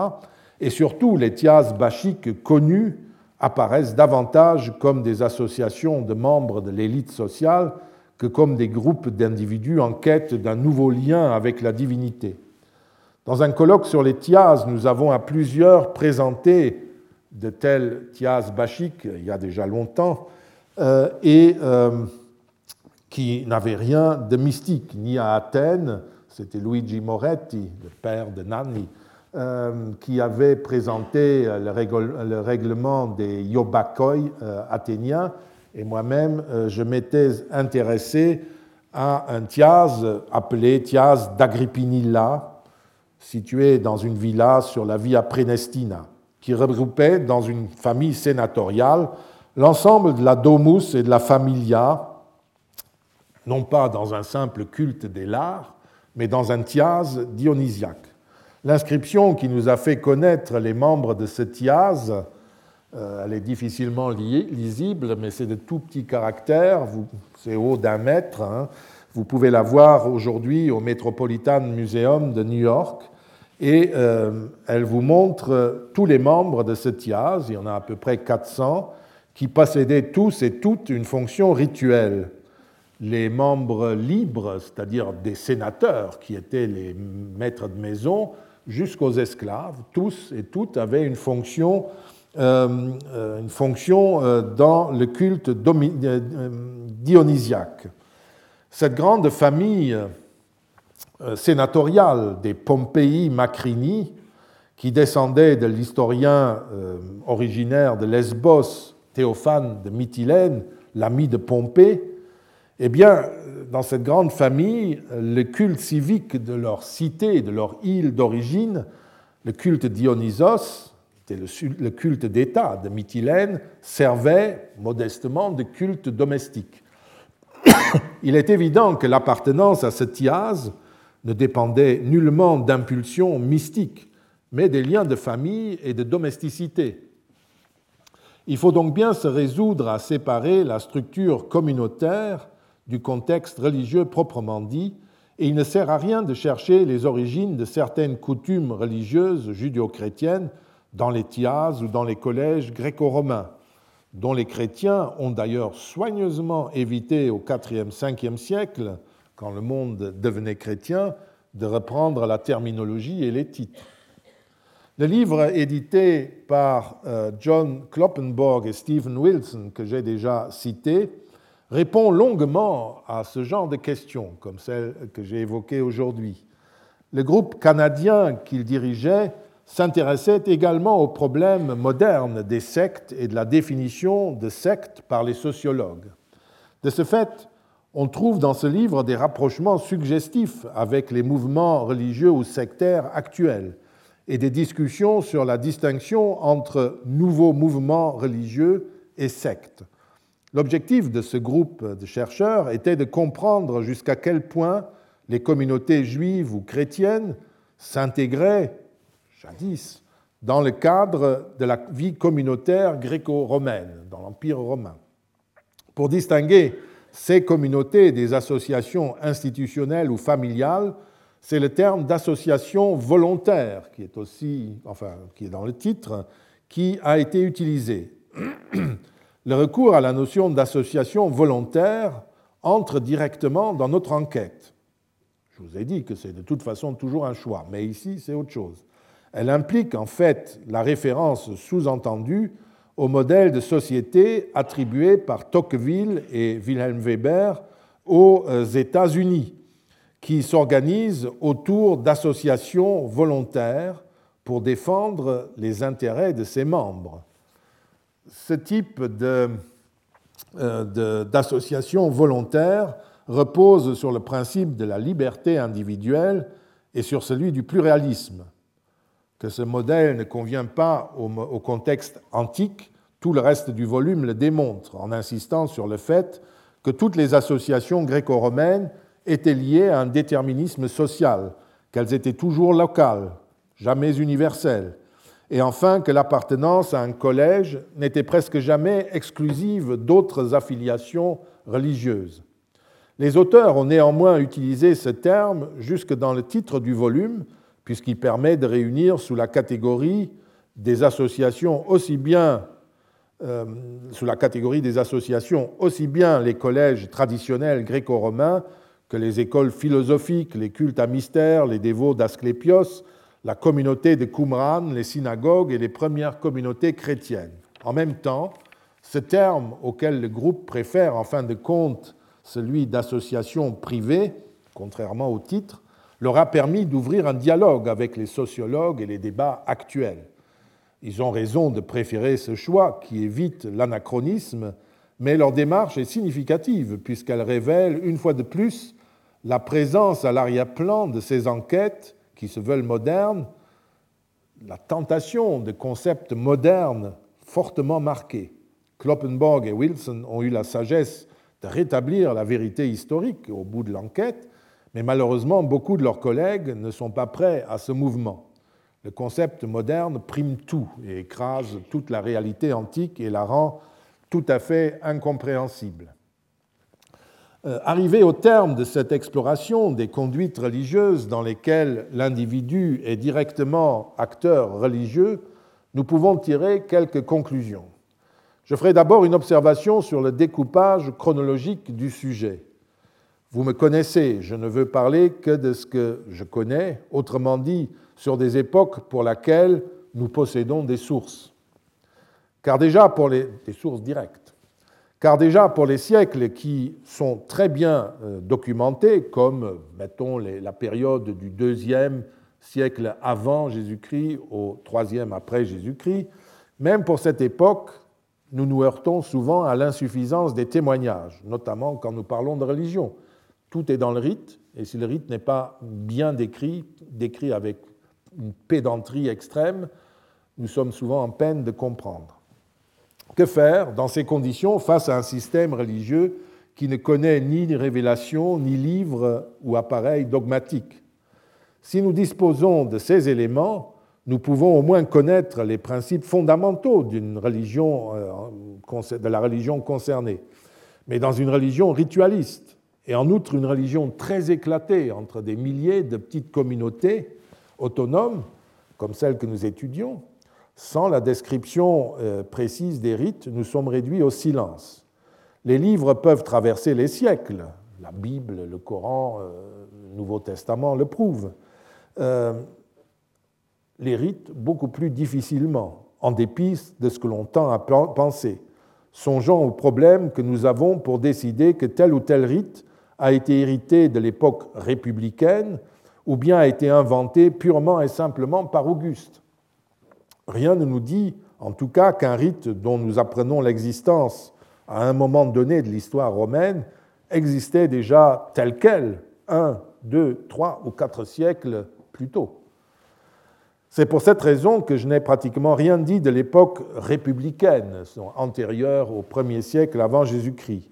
Et surtout, les thias bachiques connus apparaissent davantage comme des associations de membres de l'élite sociale que comme des groupes d'individus en quête d'un nouveau lien avec la divinité. Dans un colloque sur les thias, nous avons à plusieurs présenté de tels thias bachiques, il y a déjà longtemps, euh, et euh, qui n'avaient rien de mystique, ni à Athènes, c'était Luigi Moretti, le père de Nanni, euh, qui avait présenté le, règlement des Yobakoi euh, athéniens, et moi-même, euh, je m'étais intéressé à un thias appelé thias d'Agrippinilla, situé dans une villa sur la via Prenestina, qui regroupait dans une famille sénatoriale l'ensemble de la domus et de la familia, non pas dans un simple culte des lards, mais dans un thias dionysiaque. L'inscription qui nous a fait connaître les membres de ce thias, euh, elle est difficilement lisible, mais c'est de tout petits caractères, c'est haut d'un mètre. Hein. Vous pouvez la voir aujourd'hui au Metropolitan Museum de New York. Et euh, elle vous montre tous les membres de ce thias, il y en a à peu près 400, qui possédaient tous et toutes une fonction rituelle. Les membres libres, c'est-à-dire des sénateurs qui étaient les maîtres de maison, jusqu'aux esclaves, tous et toutes avaient une fonction, euh, euh, une fonction euh, dans le culte dionysiaque. Cette grande famille sénatoriale des Pompéi Macrini, qui descendait de l'historien originaire de Lesbos, Théophane de Mytilène, l'ami de Pompée, eh bien, dans cette grande famille, le culte civique de leur cité, de leur île d'origine, le culte Dionysos, le culte d'État de Mytilène, servait modestement de culte domestique. Il est évident que l'appartenance à ce thiase ne dépendait nullement d'impulsions mystiques, mais des liens de famille et de domesticité. Il faut donc bien se résoudre à séparer la structure communautaire du contexte religieux proprement dit, et il ne sert à rien de chercher les origines de certaines coutumes religieuses judéo-chrétiennes dans les thias ou dans les collèges gréco-romains, dont les chrétiens ont d'ailleurs soigneusement évité au IVe, Ve siècle, quand le monde devenait chrétien, de reprendre la terminologie et les titres. Le livre édité par euh, John Kloppenborg et Stephen Wilson, que j'ai déjà cité, répond longuement à ce genre de questions, comme celle que j'ai évoquée aujourd'hui. Le groupe canadien qu'il dirigeait s'intéressait également aux problèmes modernes des sectes et de la définition de sectes par les sociologues. De ce fait, on trouve dans ce livre des rapprochements suggestifs avec les mouvements religieux ou sectaires actuels et des discussions sur la distinction entre nouveaux mouvements religieux et sectes. L'objectif de ce groupe de chercheurs était de comprendre jusqu'à quel point les communautés juives ou chrétiennes s'intégraient, jadis, dans le cadre de la vie communautaire gréco-romaine, dans l'Empire romain. Pour distinguer ces communautés des associations institutionnelles ou familiales, c'est le terme d'association volontaire, qui est aussi, enfin, qui est dans le titre, qui a été utilisé. Le recours à la notion d'association volontaire entre directement dans notre enquête. Je vous ai dit que c'est de toute façon toujours un choix, mais ici c'est autre chose. Elle implique en fait la référence sous-entendue au modèle de société attribué par Tocqueville et Wilhelm Weber aux euh, États-Unis, qui s'organisent autour d'associations volontaires pour défendre les intérêts de ses membres ce type euh, d'association volontaire repose sur le principe de la liberté individuelle et sur celui du pluralisme. Que ce modèle ne convient pas au contexte antique, tout le reste du volume le démontre, en insistant sur le fait que toutes les associations gréco-romaines étaient liées à un déterminisme social, qu'elles étaient toujours locales, jamais universelles, et enfin que l'appartenance à un collège n'était presque jamais exclusive d'autres affiliations religieuses. Les auteurs ont néanmoins utilisé ce terme jusque dans le titre du volume, puisqu'il permet de réunir sous la catégorie des associations aussi bien euh, sous la catégorie des associations aussi bien les collèges traditionnels gréco-romains que les écoles philosophiques, les cultes à mystère, les dévots d'Asclépios, la communauté de Qumran, les synagogues et les premières communautés chrétiennes. En même temps, ce terme auquel le groupe préfère en fin de compte celui d'association privée, contrairement au titre, leur a permis d'ouvrir un dialogue avec les sociologues et les débats actuels. Ils ont raison de préférer ce choix qui évite l'anachronisme, mais leur démarche est significative puisqu'elle révèle une fois de plus la présence à l'arrière-plan de ces enquêtes qui se veulent modernes, la tentation de concepts modernes fortement marqués. Kloppenborg et Wilson ont eu la sagesse de rétablir la vérité historique au bout de l'enquête, mais malheureusement, beaucoup de leurs collègues ne sont pas prêts à ce mouvement. Le concept moderne prime tout et écrase toute la réalité antique et la rend tout à fait incompréhensible. Euh, arrivé au terme de cette exploration des conduites religieuses dans lesquelles l'individu est directement acteur religieux, nous pouvons tirer quelques conclusions. Je ferai d'abord une observation sur le découpage chronologique du sujet. Vous me connaissez, je ne veux parler que de ce que je connais, autrement dit, sur des époques pour lesquelles nous possédons des sources. Car déjà pour les sources directes. Car déjà pour les siècles qui sont très bien euh, documentés, comme mettons la période du deuxième siècle avant Jésus-Christ au troisième après Jésus-Christ, même pour cette époque, nous nous heurtons souvent à l'insuffisance des témoignages, notamment quand nous parlons de religion. Tout est dans le rite, et si le rite n'est pas bien décrit, décrit avec une pédanterie extrême, nous sommes souvent en peine de comprendre. Que faire dans ces conditions face à un système religieux qui ne connaît ni révélation, ni livre ou appareil dogmatique? Si nous disposons de ces éléments, nous pouvons au moins connaître les principes fondamentaux euh, de la religion concernée. Mais dans une religion ritualiste, et en outre une religion très éclatée entre des milliers de petites communautés autonomes, comme celle que nous étudions, sans la description euh, précise des rites, nous sommes réduits au silence. Les livres peuvent traverser les siècles, la Bible, le Coran, euh, le Nouveau Testament le prouvent les rites beaucoup plus difficilement, en dépit de ce que l'on tend à penser, songeant au problème que nous avons pour décider que tel ou tel rite a été hérité de l'époque républicaine ou bien a été inventé purement et simplement par Auguste. Rien ne nous dit, en tout cas, qu'un rite dont nous apprenons l'existence à un moment donné de l'histoire romaine existait déjà tel quel, un, deux, trois ou quatre siècles plus tôt. C'est pour cette raison que je n'ai pratiquement rien dit de l'époque républicaine, antérieure au premier siècle avant Jésus-Christ.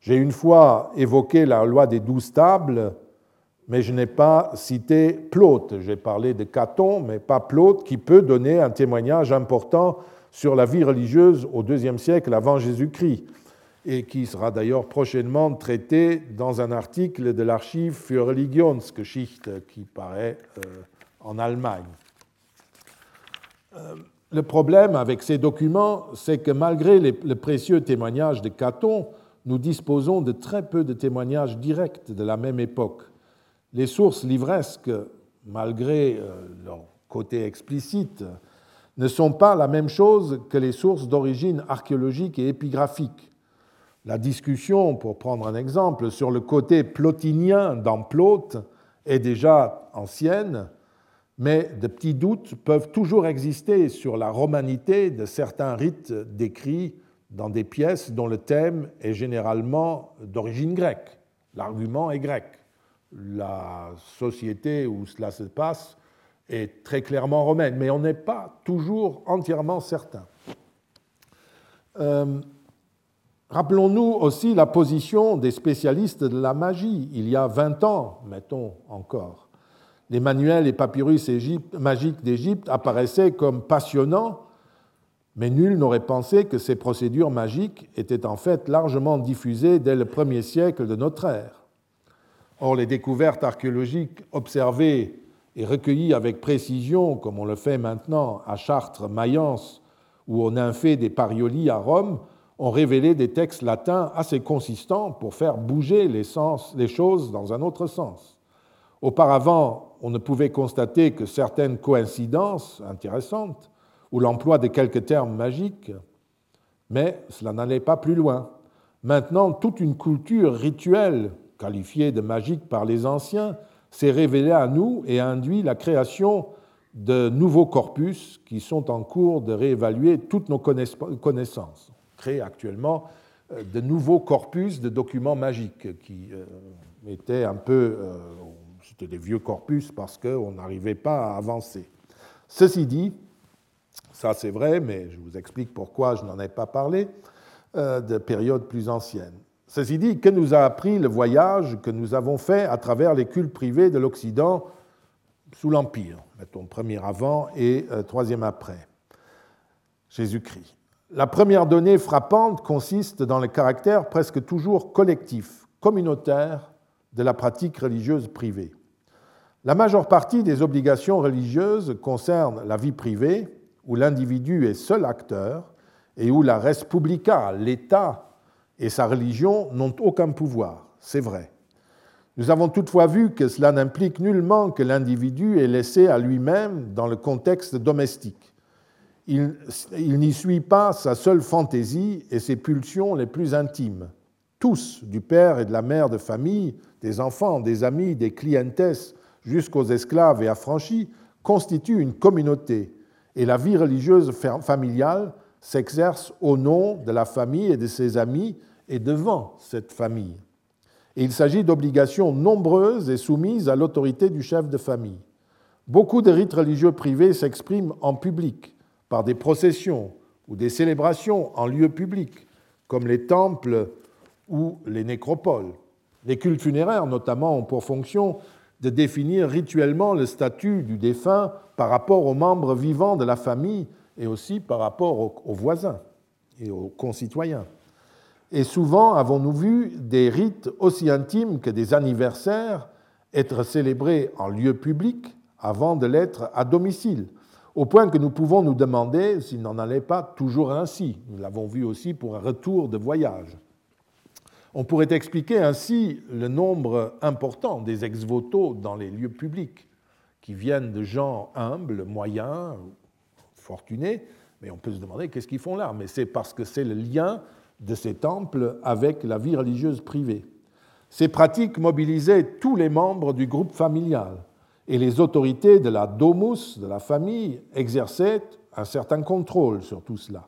J'ai une fois évoqué la loi des douze tables, mais je n'ai pas cité Plaute. J'ai parlé de Caton, mais pas Plaute, qui peut donner un témoignage important sur la vie religieuse au deuxième siècle avant Jésus-Christ, et qui sera d'ailleurs prochainement traité dans un article de l'archive für Religionsgeschichte qui paraît euh, en Allemagne. Euh, le problème avec ces documents, c'est que malgré le précieux témoignage de Caton, nous disposons de très peu de témoignages directs de la même époque. Les sources livresques, malgré euh, leur côté explicite, ne sont pas la même chose que les sources d'origine archéologique et épigraphique. La discussion, pour prendre un exemple, sur le côté plotinien dans Plaute est déjà ancienne, mais de petits doutes peuvent toujours exister sur la romanité de certains rites décrits dans des pièces dont le thème est généralement d'origine grecque. L'argument est grec. La société où cela se passe est très clairement romaine, mais on n'est pas toujours entièrement certain. Euh, rappelons-nous aussi la position des spécialistes de la magie il y a 20 ans, mettons encore les manuels et papyrus magiques d'Égypte apparaissaient comme passionnants, mais nul n'aurait pensé que ces procédures magiques étaient en fait largement diffusées dès le premier siècle de notre ère. Or, les découvertes archéologiques observées et recueillies avec précision, comme on le fait maintenant à Chartres, Mayence ou au Nymphée des Parioli à Rome, ont révélé des textes latins assez consistants pour faire bouger les choses dans un autre sens. Auparavant, on ne pouvait constater que certaines coïncidences intéressantes ou l'emploi de quelques termes magiques, mais cela n'allait pas plus loin. Maintenant, toute une culture rituelle, qualifiée de magique par les anciens, s'est révélée à nous et induit la création de nouveaux corpus qui sont en cours de réévaluer toutes nos connaissances crée actuellement euh, de nouveaux corpus de documents magiques qui euh, étaient un peu. Euh, c'était des vieux corpus parce qu'on n'arrivait pas à avancer. Ceci dit, ça c'est vrai, mais je vous explique pourquoi je n'en ai pas parlé, de périodes plus anciennes. Ceci dit, que nous a appris le voyage que nous avons fait à travers les cultes privés de l'Occident sous l'Empire, mettons premier avant et troisième après? Jésus-Christ la première donnée frappante consiste dans le caractère presque toujours collectif, communautaire de la pratique religieuse privée. La majeure partie des obligations religieuses concernent la vie privée, où l'individu est seul acteur et où la res publica, l'État et sa religion n'ont aucun pouvoir. C'est vrai. Nous avons toutefois vu que cela n'implique nullement que l'individu est laissé à lui-même dans le contexte domestique il, n'y suit pas sa seule fantaisie et ses pulsions les plus intimes. Tous, du père et de la mère de famille, des enfants, des amis, des clientesses, jusqu'aux esclaves et affranchis, constituent une communauté, et la vie religieuse familiale s'exerce au nom de la famille et de ses amis et devant cette famille. Il s'agit d'obligations nombreuses et soumises à l'autorité du chef de famille. Beaucoup de rites religieux privés s'expriment en public, par des processions ou des célébrations en lieux publics, comme les temples ou les nécropoles. Les cultes funéraires, notamment, ont pour fonction de définir rituellement le statut du défunt par rapport aux membres vivants de la famille et aussi par rapport aux voisins et aux concitoyens. Et souvent avons-nous vu des rites aussi intimes que des anniversaires être célébrés en lieu public avant de l'être à domicile, au point que nous pouvons nous demander s'il n'en allait pas toujours ainsi. Nous l'avons vu aussi pour un retour de voyage. On pourrait expliquer ainsi le nombre important des ex-voto dans les lieux publics, qui viennent de gens humbles, moyens, fortunés, mais on peut se demander qu'est-ce qu'ils font là. Mais c'est parce que c'est le lien de ces temples avec la vie religieuse privée. Ces pratiques mobilisaient tous les membres du groupe familial et les autorités de la domus, de la famille, exerçaient un certain contrôle sur tout cela.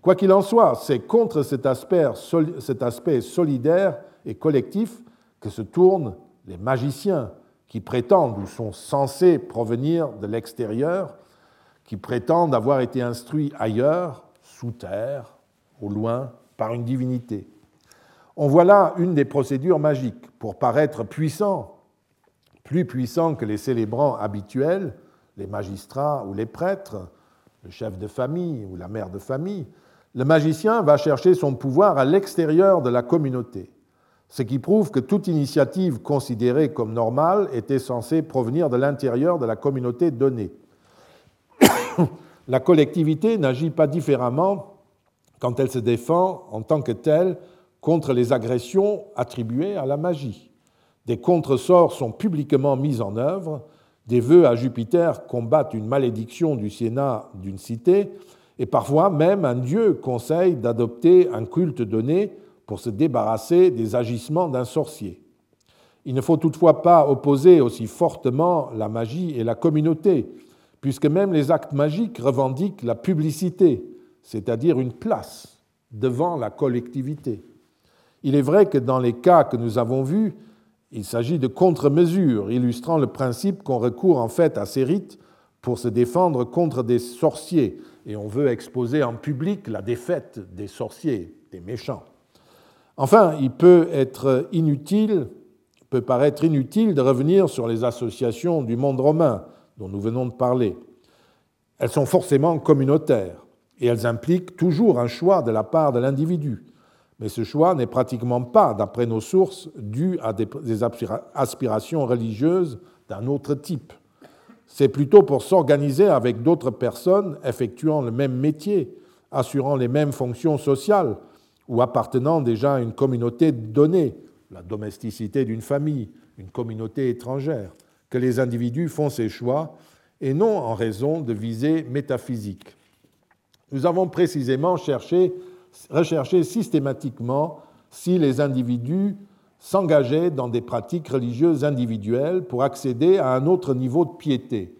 Quoi qu'il en soit, c'est contre cet aspect, solidaire et collectif que se tournent les magiciens qui prétendent ou sont censés provenir de l'extérieur, qui prétendent avoir été instruits ailleurs, sous terre, au loin, une divinité. On voit là une des procédures magiques. Pour paraître puissant, plus puissants que les célébrants habituels, les magistrats ou les prêtres, le chef de famille ou la mère de famille, le magicien va chercher son pouvoir à l'extérieur de la communauté, ce qui prouve que toute initiative considérée comme normale était censée provenir de l'intérieur de la communauté donnée. la collectivité n'agit pas différemment quand elle se défend en tant que telle contre les agressions attribuées à la magie. Des contresorts sont publiquement mis en œuvre, des vœux à Jupiter combattent une malédiction du Sénat d'une cité, et parfois même un dieu conseille d'adopter un culte donné pour se débarrasser des agissements d'un sorcier. Il ne faut toutefois pas opposer aussi fortement la magie et la communauté, puisque même les actes magiques revendiquent la publicité, c'est-à-dire une place devant la collectivité. Il est vrai que dans les cas que nous avons vus, il s'agit de contre-mesures illustrant le principe qu'on recourt en fait à ces rites pour se défendre contre des sorciers, et on veut exposer en public la défaite des sorciers, des méchants. Enfin, il peut être inutile, peut paraître inutile de revenir sur les associations du monde romain dont nous venons de parler. Elles sont forcément communautaires et elles impliquent toujours un choix de la part de l'individu. mais ce choix n'est pratiquement pas, d'après nos sources, dû à des aspirations religieuses d'un autre type. C'est plutôt pour s'organiser avec d'autres personnes effectuant le même métier, assurant les mêmes fonctions sociales ou appartenant déjà à une communauté donnée, la domesticité d'une famille, une communauté étrangère, que les individus font ces choix et non en raison de visées métaphysiques. Nous avons précisément cherché, recherché systématiquement si les individus s'engageaient dans des pratiques religieuses individuelles pour accéder à un autre niveau de piété,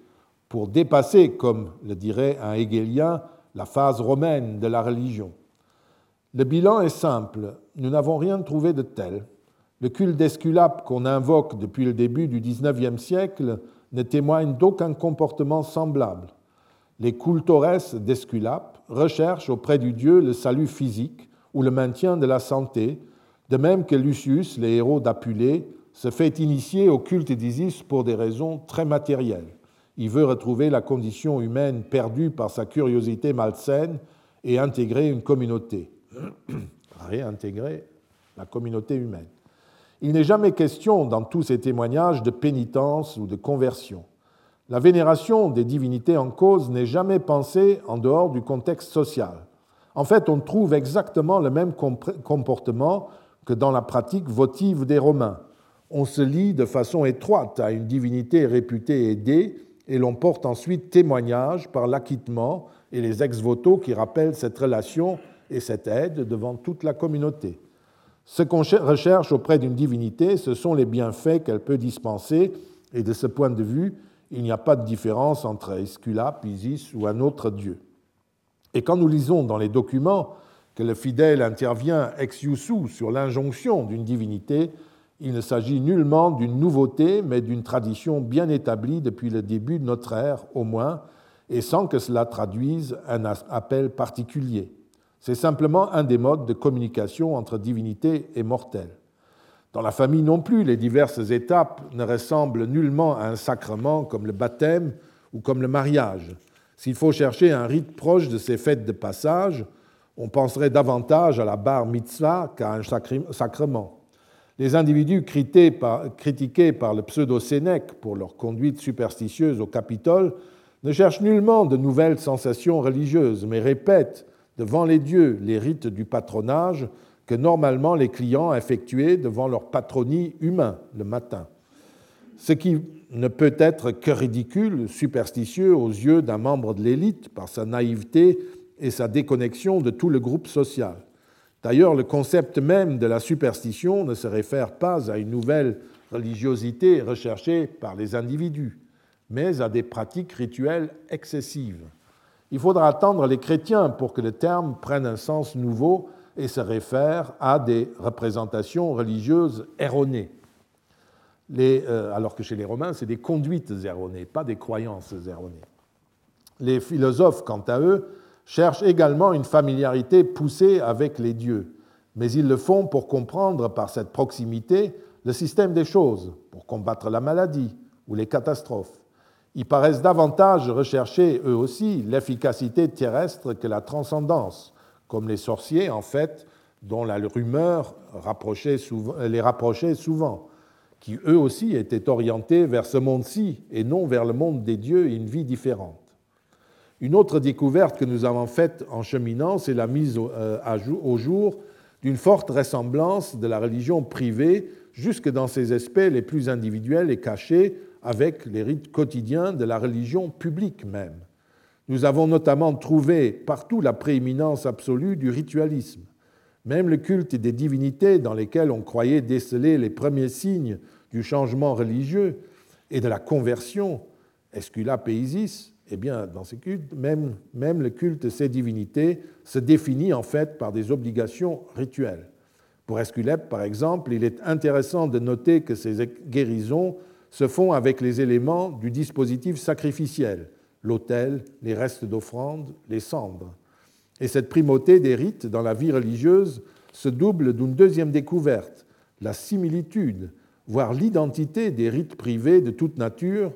pour dépasser, comme le dirait un hegelien, la phase romaine de la religion. Le bilan est simple, nous n'avons rien trouvé de tel. Le culte d'Esculape qu'on invoque depuis le début du XIXe siècle ne témoigne d'aucun comportement semblable. Les cultores d'Esculape recherchent auprès du dieu le salut physique ou le maintien de la santé, de même que Lucius, les héros d'Apulée, se fait initier au culte d'Isis pour des raisons très matérielles. Il veut retrouver la condition humaine perdue par sa curiosité malsaine et intégrer une communauté. Réintégrer la communauté humaine. Il n'est jamais question dans tous ces témoignages de pénitence ou de conversion. La vénération des divinités en cause n'est jamais pensée en dehors du contexte social. En fait, on trouve exactement le même comportement que dans la pratique votive des Romains. On se lie de façon étroite à une divinité réputée aidée et l'on porte ensuite témoignage par l'acquittement et les ex-voto qui rappellent cette relation et cette aide devant toute la communauté. Ce qu'on recherche auprès d'une divinité, ce sont les bienfaits qu'elle peut dispenser, et de ce point de vue, il n'y a pas de différence entre Esculape, Isis ou un autre dieu. Et quand nous lisons dans les documents que le fidèle intervient ex iusu sur l'injonction d'une divinité, il ne s'agit nullement d'une nouveauté, mais d'une tradition bien établie depuis le début de notre ère au moins, et sans que cela traduise un appel particulier. C'est simplement un des modes de communication entre divinité et mortel. Dans la famille non plus, les diverses étapes ne ressemblent nullement à un sacrement comme le baptême ou comme le mariage. S'il faut chercher un rite proche de ces fêtes de passage, on penserait davantage à la bar mitzvah qu'à un sacrement. Les individus critiqués par le pseudo-Sénèque pour leur conduite superstitieuse au Capitole ne cherchent nullement de nouvelles sensations religieuses, mais répètent devant les dieux les rites du patronage que normalement les clients effectuaient devant leur patronie humain le matin. Ce qui ne peut être que ridicule, superstitieux aux yeux d'un membre de l'élite par sa naïveté et sa déconnexion de tout le groupe social. D'ailleurs, le concept même de la superstition ne se réfère pas à une nouvelle religiosité recherchée par les individus, mais à des pratiques rituelles excessives. Il faudra attendre les chrétiens pour que le terme prenne un sens nouveau et se réfère à des représentations religieuses erronées. Euh, alors que chez les Romains, c'est des conduites erronées, pas des croyances erronées. Les philosophes, quant à eux, cherchent également une familiarité poussée avec les dieux, mais ils le font pour comprendre par cette proximité le système des choses, pour combattre la maladie ou les catastrophes. Ils paraissent davantage rechercher, eux aussi, l'efficacité terrestre que la transcendance, comme les sorciers, en fait, dont la rumeur les rapprochait souvent, qui eux aussi étaient orientés vers ce monde-ci et non vers le monde des dieux et une vie différente. Une autre découverte que nous avons faite en cheminant, c'est la mise euh, au jour d'une forte ressemblance de la religion privée, jusque dans ses aspects les plus individuels et cachés, avec les rites quotidiens de la religion publique même. Nous avons notamment trouvé partout la prééminence absolue du ritualisme. Même le culte des divinités dans lesquelles on croyait déceler les premiers signes du changement religieux et de la conversion, Esculape et Isis, eh bien, dans ces cultes, même, le culte de ces divinités se définit en fait par des obligations rituelles. Pour Esculape, par exemple, il est intéressant de noter que ces guérisons se font avec les éléments du dispositif sacrificiel, l'autel, les restes d'offrande, les cendres. Et cette primauté des rites dans la vie religieuse se double d'une deuxième découverte, la similitude, voire l'identité des rites privés de toute nature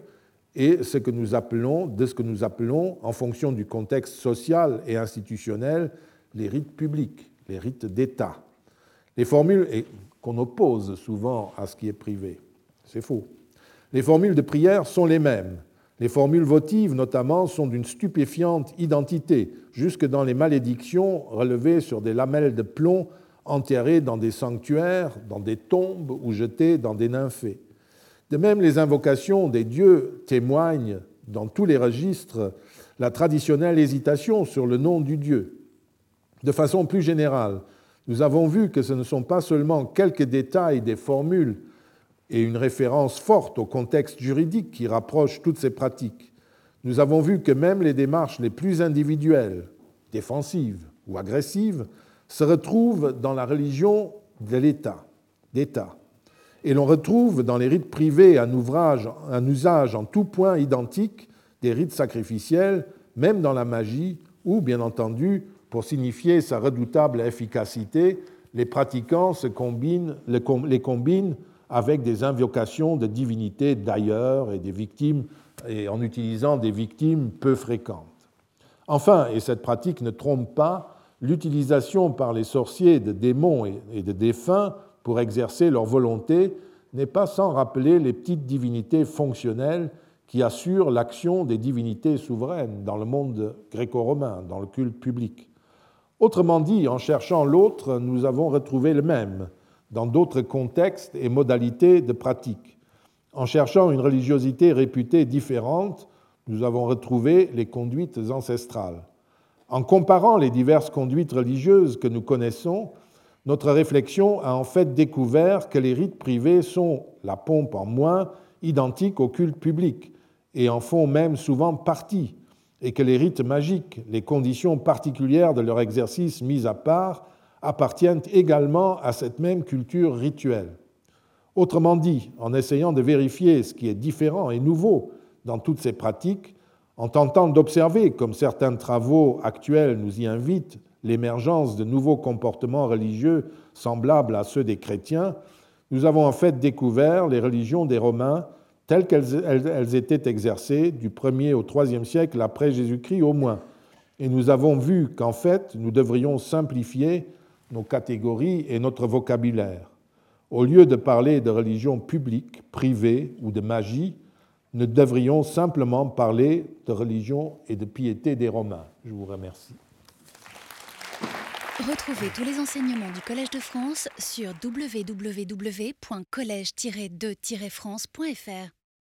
et ce que nous appelons, de ce que nous appelons, en fonction du contexte social et institutionnel, les rites publics, les rites d'État. Les formules qu'on oppose souvent à ce qui est privé. C'est faux. Les formules de prière sont les mêmes. Les formules votives, notamment, sont d'une stupéfiante identité, jusque dans les malédictions relevées sur des lamelles de plomb enterrées dans des sanctuaires, dans des tombes ou jetées dans des nymphées. De même, les invocations des dieux témoignent, dans tous les registres, la traditionnelle hésitation sur le nom du dieu. De façon plus générale, nous avons vu que ce ne sont pas seulement quelques détails des formules et une référence forte au contexte juridique qui rapproche toutes ces pratiques. Nous avons vu que même les démarches les plus individuelles, défensives ou agressives, se retrouvent dans la religion de l'État, d'État. Et l'on retrouve dans les rites privés un, ouvrage, un usage en tout point identique des rites sacrificiels, même dans la magie, où, bien entendu, pour signifier sa redoutable efficacité, les pratiquants se combinent, les combinent avec des invocations de divinités d'ailleurs et des victimes, et en utilisant des victimes peu fréquentes. Enfin, et cette pratique ne trompe pas, l'utilisation par les sorciers de démons et de défunts pour exercer leur volonté n'est pas sans rappeler les petites divinités fonctionnelles qui assurent l'action des divinités souveraines dans le monde gréco-romain, dans le culte public. Autrement dit, en cherchant l'autre, nous avons retrouvé le même, dans d'autres contextes et modalités de pratique. En cherchant une religiosité réputée différente, nous avons retrouvé les conduites ancestrales. En comparant les diverses conduites religieuses que nous connaissons, notre réflexion a en fait découvert que les rites privés sont, la pompe en moins, identiques au culte public et en font même souvent partie, et que les rites magiques, les conditions particulières de leur exercice mis à part, appartiennent également à cette même culture rituelle. Autrement dit, en essayant de vérifier ce qui est différent et nouveau dans toutes ces pratiques, en tentant d'observer, comme certains travaux actuels nous y invitent, l'émergence de nouveaux comportements religieux semblables à ceux des chrétiens, nous avons en fait découvert les religions des Romains telles qu'elles étaient exercées du 1er au 3e siècle après Jésus-Christ au moins. Et nous avons vu qu'en fait, nous devrions simplifier nos catégories et notre vocabulaire. Au lieu de parler de religion publique, privée ou de magie, nous devrions simplement parler de religion et de piété des Romains. Je vous remercie. Retrouvez tous les enseignements du Collège de France sur www.colège-2-france.fr.